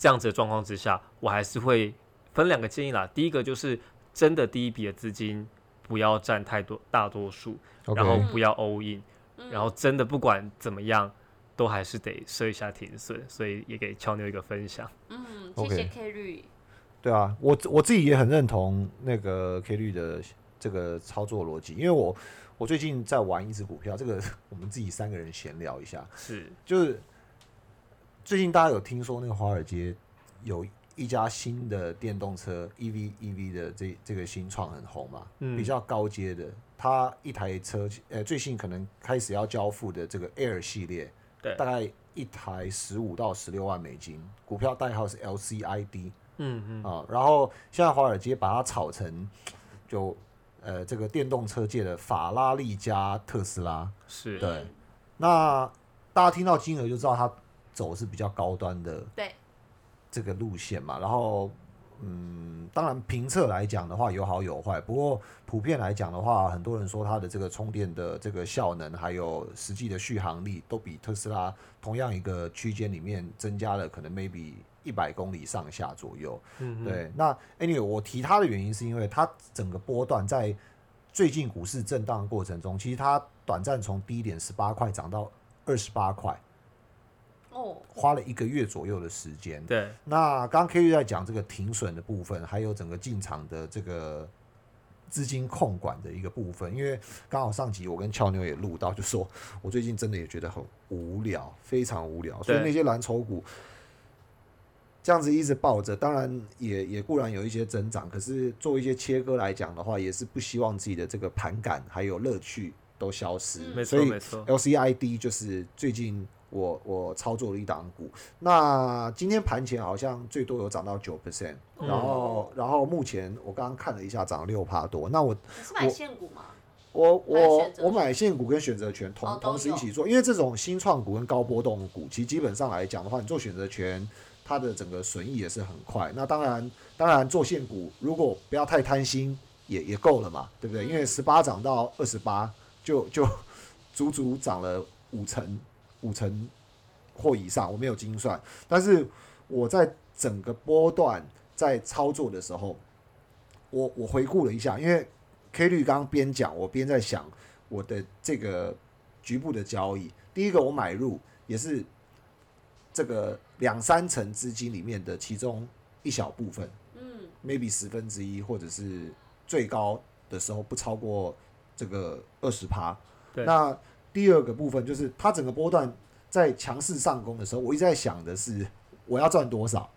Speaker 3: 这样子的状况之下，我还是会分两个建议啦。第一个就是真的第一笔的资金不要占太多大多数然后不要 all in，、
Speaker 2: 嗯
Speaker 3: 然后真的不管怎么样。都还是得设一下停损，所以也给俏妞一个分享。
Speaker 2: 嗯谢谢 K 绿，
Speaker 1: 对啊，我我自己也很认同那个 K 绿的这个操作逻辑，因为我我最近在玩一只股票，这个 我们自己三个人闲聊一下，
Speaker 3: 是，
Speaker 1: 就是最近大家有听说那个华尔街有一家新的电动车 EV EV 的这这个新创很红嘛，
Speaker 3: 嗯。
Speaker 1: 比较高阶的，它一台车呃最近可能开始要交付的这个 Air 系列，
Speaker 3: 对。
Speaker 1: 大概一台十五到十六万美金，股票代号是 LCID。
Speaker 3: 嗯嗯，
Speaker 1: 啊，然后现在华尔街把它炒成就呃这个电动车界的法拉利加特斯拉，
Speaker 3: 是，
Speaker 1: 对。
Speaker 2: 嗯
Speaker 1: 那大家听到金额就知道它走是比较高端的
Speaker 2: 对，
Speaker 1: 这个路线嘛，然后。嗯，当然评测来讲的话有好有坏，不过普遍来讲的话，很多人说它的这个充电的这个效能，还有实际的续航力，都比特斯拉同样一个区间里面增加了可能 maybe 一百公里上下左右。
Speaker 3: 嗯，
Speaker 1: 对，那 anyway，我提它的原因是因为它整个波段在最近股市震荡过程中，其实它短暂从低点十八块涨到二十八块，
Speaker 2: 哦，
Speaker 1: 花了一个月左右的时间。
Speaker 3: 对，
Speaker 1: 那刚刚 K 玉在讲这个停损的部分，还有整个进场的这个资金控管的一个部分，因为刚好上集我跟俏妞也录到，就说我最近真的也觉得很无聊，非常无聊，所以那些蓝筹股这样子一直抱着，当然也也固然有一些增长，可是做一些切割来讲的话，也是不希望自己的这个盘感还有乐趣都消失，所以
Speaker 3: 错。没错
Speaker 1: ，LCID 就是最近我我操作了一档股，那今天盘前好像最多有涨到九 percent，
Speaker 3: 嗯
Speaker 1: 然后然后目前我刚刚看了一下涨六趴多，那我
Speaker 2: 你是买现股吗？
Speaker 1: 我我我买现股跟选择权同、
Speaker 2: 哦
Speaker 1: 同时一起做，因为这种新创股跟高波动股，其实基本上来讲的话，你做选择权，它的整个损益也是很快。那当然当然做现股，如果不要太贪心，也也够了嘛，对不对？因为十八涨到二十八，就就足足涨了五成五成或以上，我没有精算，但是我在整个波段在操作的时候，我我回顾了一下，因为 K 率刚刚边讲，我边在想我的这个局部的交易。第一个，我买入也是这个两三成资金里面的其中一小部分
Speaker 2: 嗯
Speaker 1: ，，maybe 十分之一，或者是最高的时候不超过这个二十趴。
Speaker 3: 对
Speaker 1: 那第二个部分就是它整个波段在强势上攻的时候，我一直在想的是我要赚多少。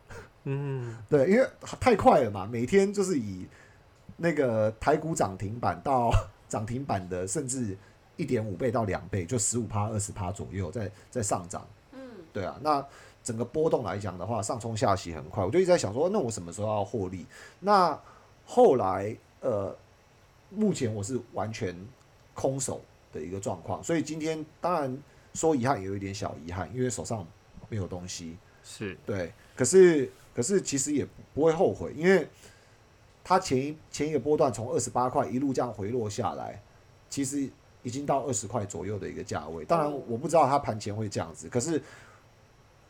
Speaker 3: 嗯，
Speaker 1: 对，因为太快了嘛，每天就是以那个台股涨停板到涨停板的，甚至一点五倍到两倍，就十五趴、二十趴左右在在上涨。
Speaker 2: 嗯，
Speaker 1: 对啊，那整个波动来讲的话，上冲下洗很快，我就一直在想说，那我什么时候要获利？那后来呃，目前我是完全空手的一个状况，所以今天当然说遗憾也有一点小遗憾，因为手上没有东西。
Speaker 3: 是，
Speaker 1: 对，可是可是其实也不会后悔，因为它前一前一个波段从二十八块一路这样回落下来，其实已经到二十块左右的一个价位。当然
Speaker 2: 哦
Speaker 1: 我不知道它盘前会这样子，可是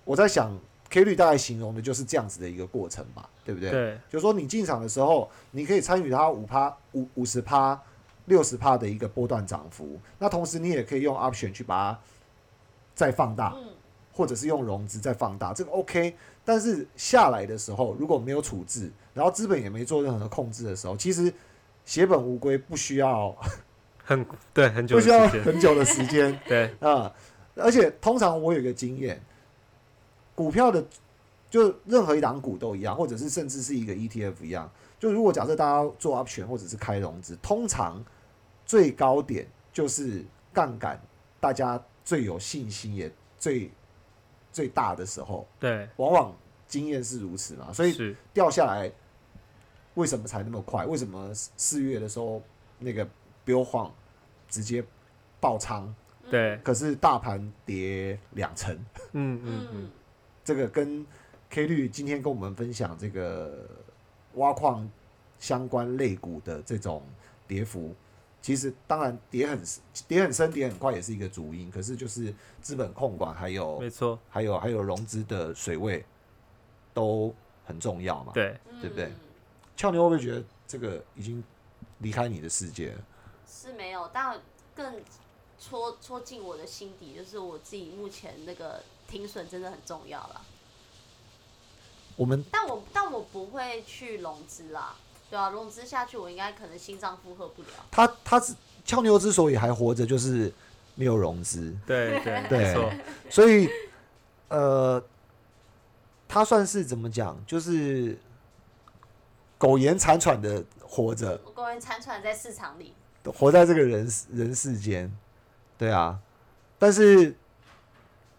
Speaker 1: 我在想 K 率大概形容的就是这样子的一个过程吧，对不对？
Speaker 3: 对，
Speaker 1: 就是说你进场的时候，你可以参与它五趴、五五十趴、六十帕的一个波段涨幅，那同时你也可以用 option 去把它再放大。
Speaker 2: 嗯，
Speaker 1: 或者是用融资再放大，这个 OK。但是下来的时候，如果没有处置，然后资本也没做任何控制的时候，其实血本无归，不需要
Speaker 3: 很对，很久
Speaker 1: 不需要
Speaker 3: 的时 间，
Speaker 1: 很久的时间
Speaker 3: 对，
Speaker 1: 啊。而且通常我有一个经验，股票的就任何一档股都一样，或者是甚至是一个 ETF 一样。就如果假设大家做 option 或者是开融资，通常最高点就是杠杆大家最有信心也最最大的时候，
Speaker 3: 对，
Speaker 1: 往往经验是如此嘛，所以掉下来为什么才那么快？为什么四四月的时候那个 Bill Huang 直接爆仓，
Speaker 3: 对，
Speaker 1: 可是大盘跌两成？
Speaker 3: 嗯嗯嗯
Speaker 2: 嗯，
Speaker 1: 这个跟 K 率今天跟我们分享这个挖矿相关类股的这种跌幅，其实当然跌很跌很深、跌很快也是一个主因，可是就是资本控管还有
Speaker 3: 没错，
Speaker 1: 还有还有融资的水位都很重要嘛。，
Speaker 3: 对，
Speaker 1: 对不对
Speaker 2: 嗯
Speaker 1: 俏妞会不会觉得这个已经离开你的世界了？
Speaker 2: 是没有，但更戳戳进我的心底，就是我自己目前那个停损真的很重要啦。
Speaker 1: 我们
Speaker 2: 但我但我不会去融资啦，对啊，融资下去我应该可能心脏负荷不了。
Speaker 1: 他他是俏妞之所以还活着，就是没有融资。
Speaker 3: 对 对
Speaker 1: 对所以，呃，他算是怎么讲，就是苟延残喘的活着，
Speaker 2: 苟延残喘在市场里，
Speaker 1: 活在这个人人世间，对啊。但是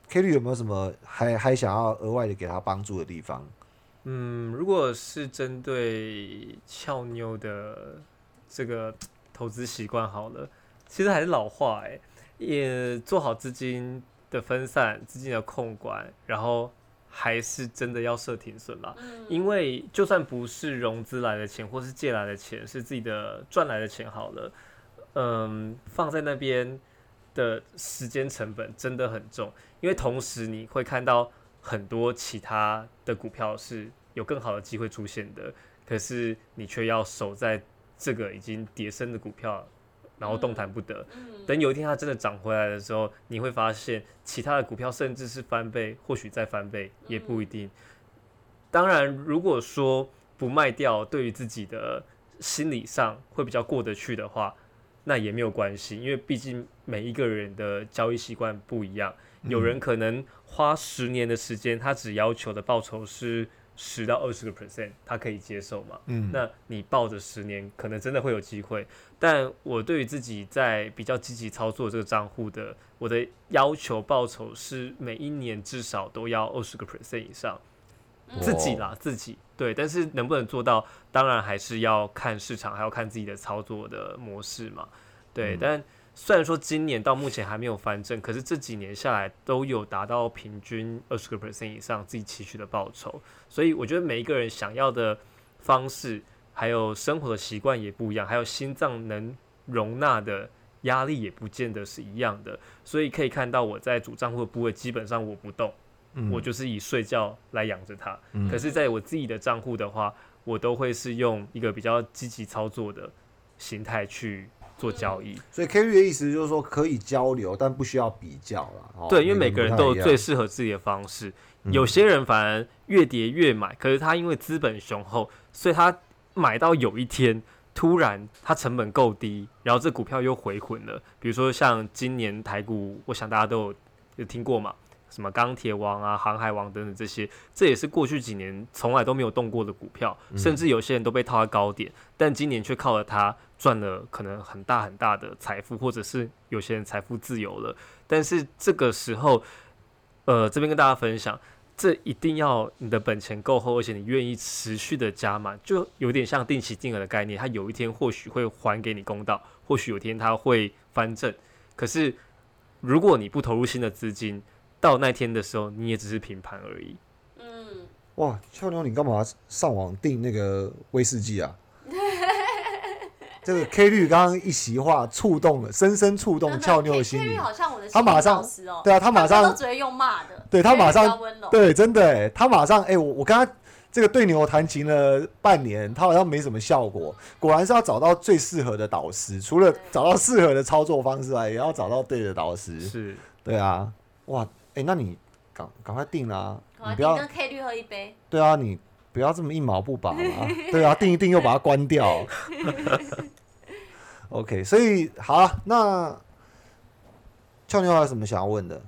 Speaker 1: ，K 律有没有什么还还想要额外的给他帮助的地方？
Speaker 3: 嗯，如果是针对俏妞的这个投资习惯好了，其实还是老话哎、也做好资金的分散、资金的控管，然后还是真的要设停损啦。
Speaker 2: 嗯，
Speaker 3: 因为就算不是融资来的钱，或是借来的钱，是自己的赚来的钱好了，嗯，放在那边的时间成本真的很重。因为同时你会看到很多其他的股票是有更好的机会出现的，可是你却要守在这个已经跌升的股票，然后动弹不得。
Speaker 2: 嗯
Speaker 3: 等有一天它真的涨回来的时候，你会发现其他的股票甚至是翻倍，或许再翻倍也不一定。当然，如果说不卖掉，对于自己的心理上会比较过得去的话，那也没有关系，因为毕竟每一个人的交易习惯不一样。有人可能花十年的时间，他只要求的报酬是十到二十个 percent，他可以接受嘛？
Speaker 1: 嗯，
Speaker 3: 那你抱着十年，可能真的会有机会。但我对于自己在比较积极操作这个账户的，我的要求报酬是每一年至少都要二十个 percent 以上，
Speaker 2: 嗯
Speaker 3: 自己啦，自己对。但是能不能做到，当然还是要看市场，还要看自己的操作的模式嘛。对，
Speaker 1: 嗯
Speaker 3: 但虽然说今年到目前还没有翻正，可是这几年下来都有达到平均二十个 percent 以上自己期许的报酬，所以我觉得每一个人想要的方式，还有生活的习惯也不一样，还有心脏能容纳的压力也不见得是一样的，所以可以看到我在主账户的部位基本上我不动，
Speaker 1: 嗯。
Speaker 3: 我就是以睡觉来养着它。
Speaker 1: 嗯。
Speaker 3: 可是，在我自己的账户的话，我都会是用一个比较积极操作的形态去做交易。
Speaker 1: 所以 K 律的意思就是说可以交流，但不需要比较了。哦
Speaker 3: 对，因为每个人都有最适合自己的方式。
Speaker 1: 嗯
Speaker 3: 有些人反而越跌越买，可是他因为资本雄厚，所以他买到有一天突然他成本够低，然后这股票又回魂了。比如说像今年台股，我想大家都有有听过嘛，什么钢铁王啊、航海王等等这些，这也是过去几年从来都没有动过的股票，
Speaker 1: 嗯
Speaker 3: 甚至有些人都被套在高点，但今年却靠了它赚了可能很大很大的财富，或者是有些人财富自由了。但是这个时候，呃，这边跟大家分享，这一定要你的本钱够厚，而且你愿意持续的加码，就有点像定期定额的概念，它有一天或许会还给你公道，或许有一天它会翻正。可是如果你不投入新的资金，到那天的时候，你也只是平盘而已。
Speaker 2: 嗯，
Speaker 1: 哇，俏妞，你干嘛上网订那个威士忌啊？这个 K 律刚刚一席话触动了，深深触动俏妞的
Speaker 2: K-
Speaker 1: 心灵。
Speaker 2: 好像我的
Speaker 1: 他马上对啊他马上
Speaker 2: 都只会用骂的，
Speaker 1: 对他马上对，真的哎，他马上哎、我我跟他这个对牛弹琴了半年，他好像没什么效果。果然是要找到最适合的导师，除了找到适合的操作方式外，也要找到对的导师。
Speaker 3: 是，
Speaker 1: 对啊，哇，哎、那你赶赶快定啦、
Speaker 2: 啊
Speaker 1: 你不要
Speaker 2: 跟 K 绿喝一杯，
Speaker 1: 对啊，你不要这么一毛不拔嘛。对啊，定一定又把它关掉。OK，所以好了，那俏妞还有什么想要问的？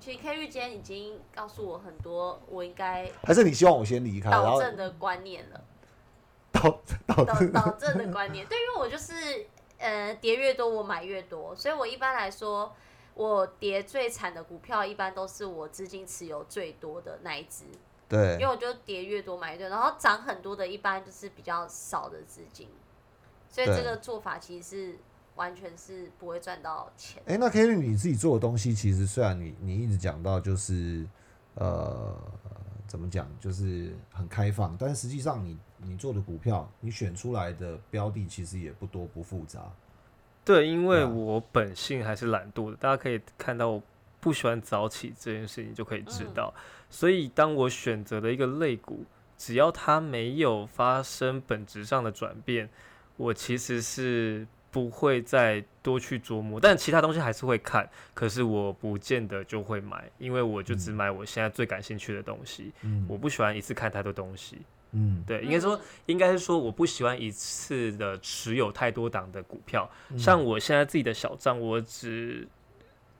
Speaker 2: 其实 K 玉今天已经告诉我很多我应该
Speaker 1: 还是你希望我先离开，然后
Speaker 2: 导正的观念了，
Speaker 1: 导导
Speaker 2: 导导正的观念，对，因为我就是呃跌越多我买越多，所以我一般来说，我跌最惨的股票一般都是我资金持有最多的那一只，因为，我就叠越多买越多，然后涨很多的一般就是比较少的资金，所以这个做法其实是完全是不会赚到钱。
Speaker 1: 哎、那 k e l l y 你自己做的东西，其实虽然你你一直讲到就是呃怎么讲，就是很开放，但实际上你你做的股票，你选出来的标的其实也不多不复杂。
Speaker 3: 对，因为我本性还是懒惰的，大家可以看到我不喜欢早起这件事情就可以知
Speaker 2: 嗯
Speaker 3: 道。所以当我选择了一个类股，只要它没有发生本质上的转变，我其实是不会再多去琢磨。但其他东西还是会看，可是我不见得就会买，因为我就只买我现在最感兴趣的东西。
Speaker 1: 嗯
Speaker 3: 我不喜欢一次看太多东西。
Speaker 1: 嗯，
Speaker 3: 对，应该说
Speaker 2: 嗯
Speaker 3: 应该是说我不喜欢一次的持有太多档的股票，
Speaker 1: 嗯
Speaker 3: 像我现在自己的小账，我只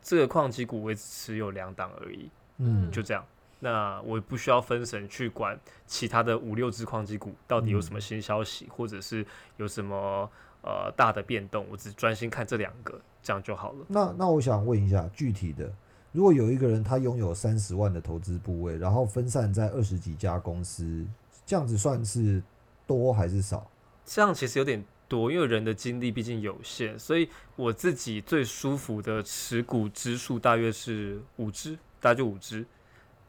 Speaker 3: 这个矿机股我也只持有两档而已，
Speaker 1: 嗯
Speaker 3: 就这样。那我不需要分神去管其他的五六只矿机股到底有
Speaker 1: 嗯
Speaker 3: 什么新消息，或者是有什么呃大的变动，我只专心看这两个，这样就好了。
Speaker 1: 那那我想问一下，具体的，如果有一个人他拥有三十万的投资部位，然后分散在二十几家公司，这样子算是多还是少？
Speaker 3: 这样其实有点多，因为人的精力毕竟有限，所以我自己最舒服的持股支数大约是五只，大概就五只。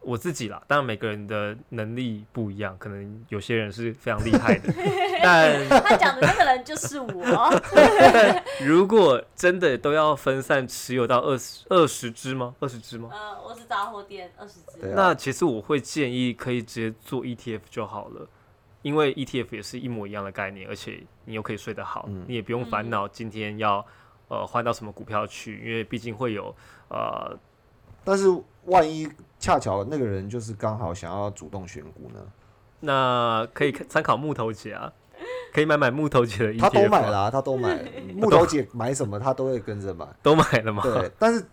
Speaker 3: 我自己啦，当然每个人的能力不一样，可能有些人是非常厉害的，但
Speaker 2: 他讲的那个人就是我，
Speaker 3: 如果真的都要分散持有到二十二十只吗？二十只吗？
Speaker 2: 呃，我是杂货店二十只，
Speaker 1: 对啊
Speaker 3: 那其实我会建议可以直接做 ETF 就好了，因为 ETF 也是一模一样的概念，而且你又可以睡得好，
Speaker 1: 嗯
Speaker 3: 你也不用烦恼今天要呃换到什么股票去，因为毕竟会有呃
Speaker 1: 但是万一恰巧那个人就是刚好想要主动选股呢？
Speaker 3: 那可以看参考木头姐啊，可以买买木头姐的 ETF，
Speaker 1: 他都买
Speaker 3: 啊
Speaker 1: 了、啊，他都买，木头姐买什么他都会跟着买。
Speaker 3: 都买了吗？
Speaker 1: 对，但是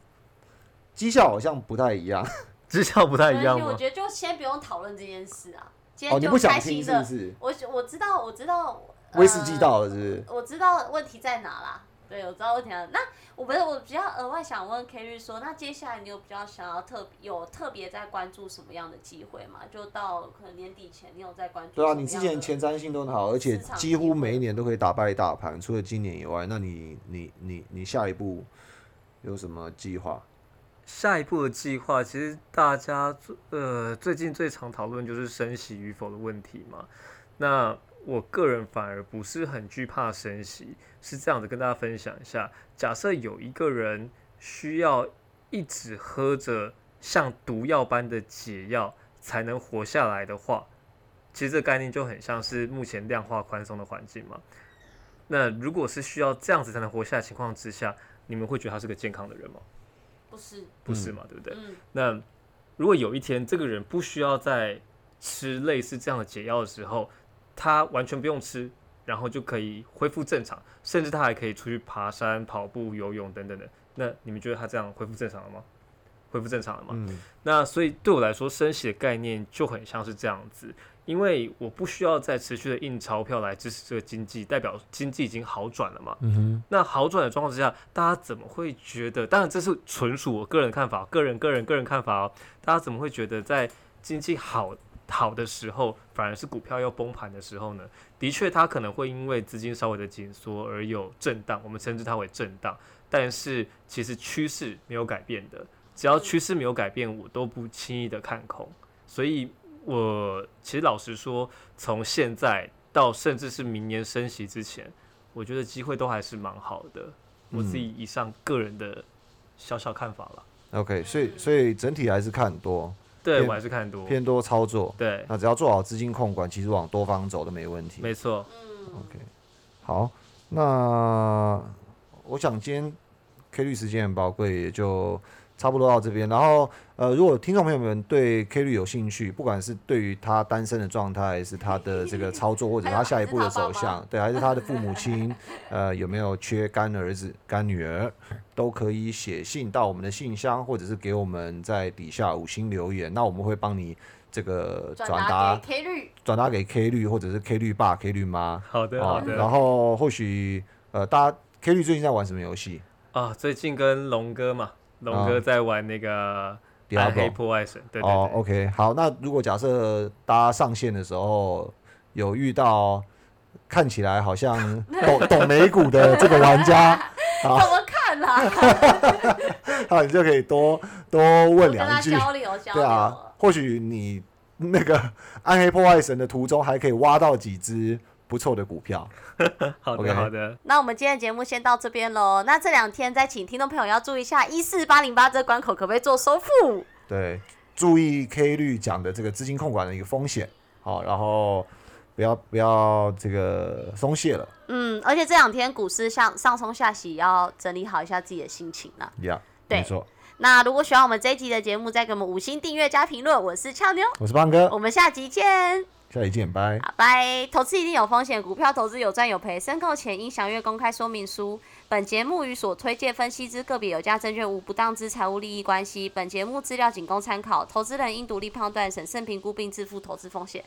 Speaker 1: 绩效好像不太一样。
Speaker 3: 绩效不太一样吗？
Speaker 2: 我觉得就先不用讨论这件事啊。今
Speaker 1: 哦，你
Speaker 2: 天就
Speaker 1: 不想听
Speaker 2: 开心的，
Speaker 1: 是不是？
Speaker 2: 我我知道，我知道，
Speaker 1: 威士忌
Speaker 2: 呃
Speaker 1: 到了是不是？
Speaker 2: 我知道问题在哪啦。对，我知道问题在哪。那我不是我比较额外想问 k e r y 说，那接下来你有比较想要特有特别在关注什么样的机会吗？就到可能年底前，你有在关注？
Speaker 1: 对啊，你之前前瞻性都很好，而且几乎每一年都可以打败大盘，除了今年以外，那你你你你下一步有什么计划？
Speaker 3: 下一步的计划，其实大家最呃最近最常讨论就是升息与否的问题嘛。那我个人反而不是很惧怕升息，是这样的，跟大家分享一下。假设有一个人需要一直喝着像毒药般的解药才能活下来的话，其实这个概念就很像是目前量化宽松的环境嘛。那如果是需要这样子才能活下来的情况之下，你们会觉得他是个健康的人吗？
Speaker 2: 不是，
Speaker 3: 不是嘛，对不对？
Speaker 2: 嗯，
Speaker 3: 那如果有一天这个人不需要再吃类似这样的解药的时候，他完全不用吃，然后就可以恢复正常，甚至他还可以出去爬山、跑步、游泳等等的。那你们觉得他这样恢复正常了吗？恢复正常了吗？
Speaker 1: 嗯
Speaker 3: 那所以对我来说，升息的概念就很像是这样子，因为我不需要再持续的印钞票来支持这个经济，代表经济已经好转了嘛。
Speaker 1: 嗯哼，
Speaker 3: 那好转的状况之下，大家怎么会觉得？当然，这是纯属我个人看法，个人、个人、个人看法哦。大家怎么会觉得在经济好好的时候，反而是股票要崩盘的时候呢？的确，它可能会因为资金稍微的紧缩而有震荡，我们称之它为震荡。但是其实趋势没有改变的，只要趋势没有改变，我都不轻易的看空。所以我其实老实说，从现在到甚至是明年升息之前，我觉得机会都还是蛮好的。我自己以上个人的小小看法了。
Speaker 1: ，OK，所以所以整体还是看多，偏
Speaker 3: 对我还是看多。
Speaker 1: 偏多操作。
Speaker 3: 对，
Speaker 1: 那只要做好资金控管，其实往多方走都没问题。
Speaker 3: 没错。
Speaker 2: 嗯
Speaker 1: ，OK，好，那我想今天 K 律时间很宝贵，也就差不多到这边。然后，呃，如果听众朋友们对 K 率有兴趣，不管是对于他单身的状态，还是他的这个操作，或者他下一步的走向，对，还是他的父母亲，呃，有没有缺干儿子、干女儿，都可以写信到我们的信箱，或者是给我们在底下五星留言，那我们会帮你这个
Speaker 2: 转
Speaker 1: 转
Speaker 2: 达
Speaker 1: 达
Speaker 2: 给 K 率，
Speaker 1: 转达给 K 率，或者是 K 率爸、K 率妈。
Speaker 3: 好的，好
Speaker 1: 哦，
Speaker 3: 的。
Speaker 1: 然后或许呃，大家 K 率最近在玩什么游戏？
Speaker 3: 啊，最近跟龙哥嘛，龙哥在玩那个暗黑破坏神，对对
Speaker 1: 哦，，OK，好，那如果假设大家上线的时候有遇到看起来好像懂懂美股的这个玩家，
Speaker 2: 怎么看啦？
Speaker 1: 啊，你就可以多多问两句，
Speaker 2: 交流交流。
Speaker 1: 对啊，或许你那个暗黑破坏神的途中还可以挖到几只不错的股票。
Speaker 3: 好的好的，
Speaker 2: 那我们今天的节目先到这边喽。那这两天再请听众朋友要注意一下，一四八零八这关口可不可以做收复？
Speaker 1: 对，注意 K 率讲的这个资金控管的一个风险，好，然后不要不要这个松懈了
Speaker 2: 嗯，而且这两天股市上上冲下洗，要整理好一下自己的心情啦。
Speaker 1: 呀。
Speaker 2: 对
Speaker 1: 没错，
Speaker 2: 那如果喜欢我们这一集的节目，再给我们五星订阅加评论。我是俏妞，
Speaker 1: 我是胖哥
Speaker 2: 我，们下集见。
Speaker 1: 下期见，拜。
Speaker 2: 拜。投资一定有风险，股票投资有赚有赔，申购前应详阅公开说明书。本节目与所推荐分析之个别有价证券无不当之财务利益关系。本节目资料仅供参考，投资人应独立判断、审慎评估并自负投资风险。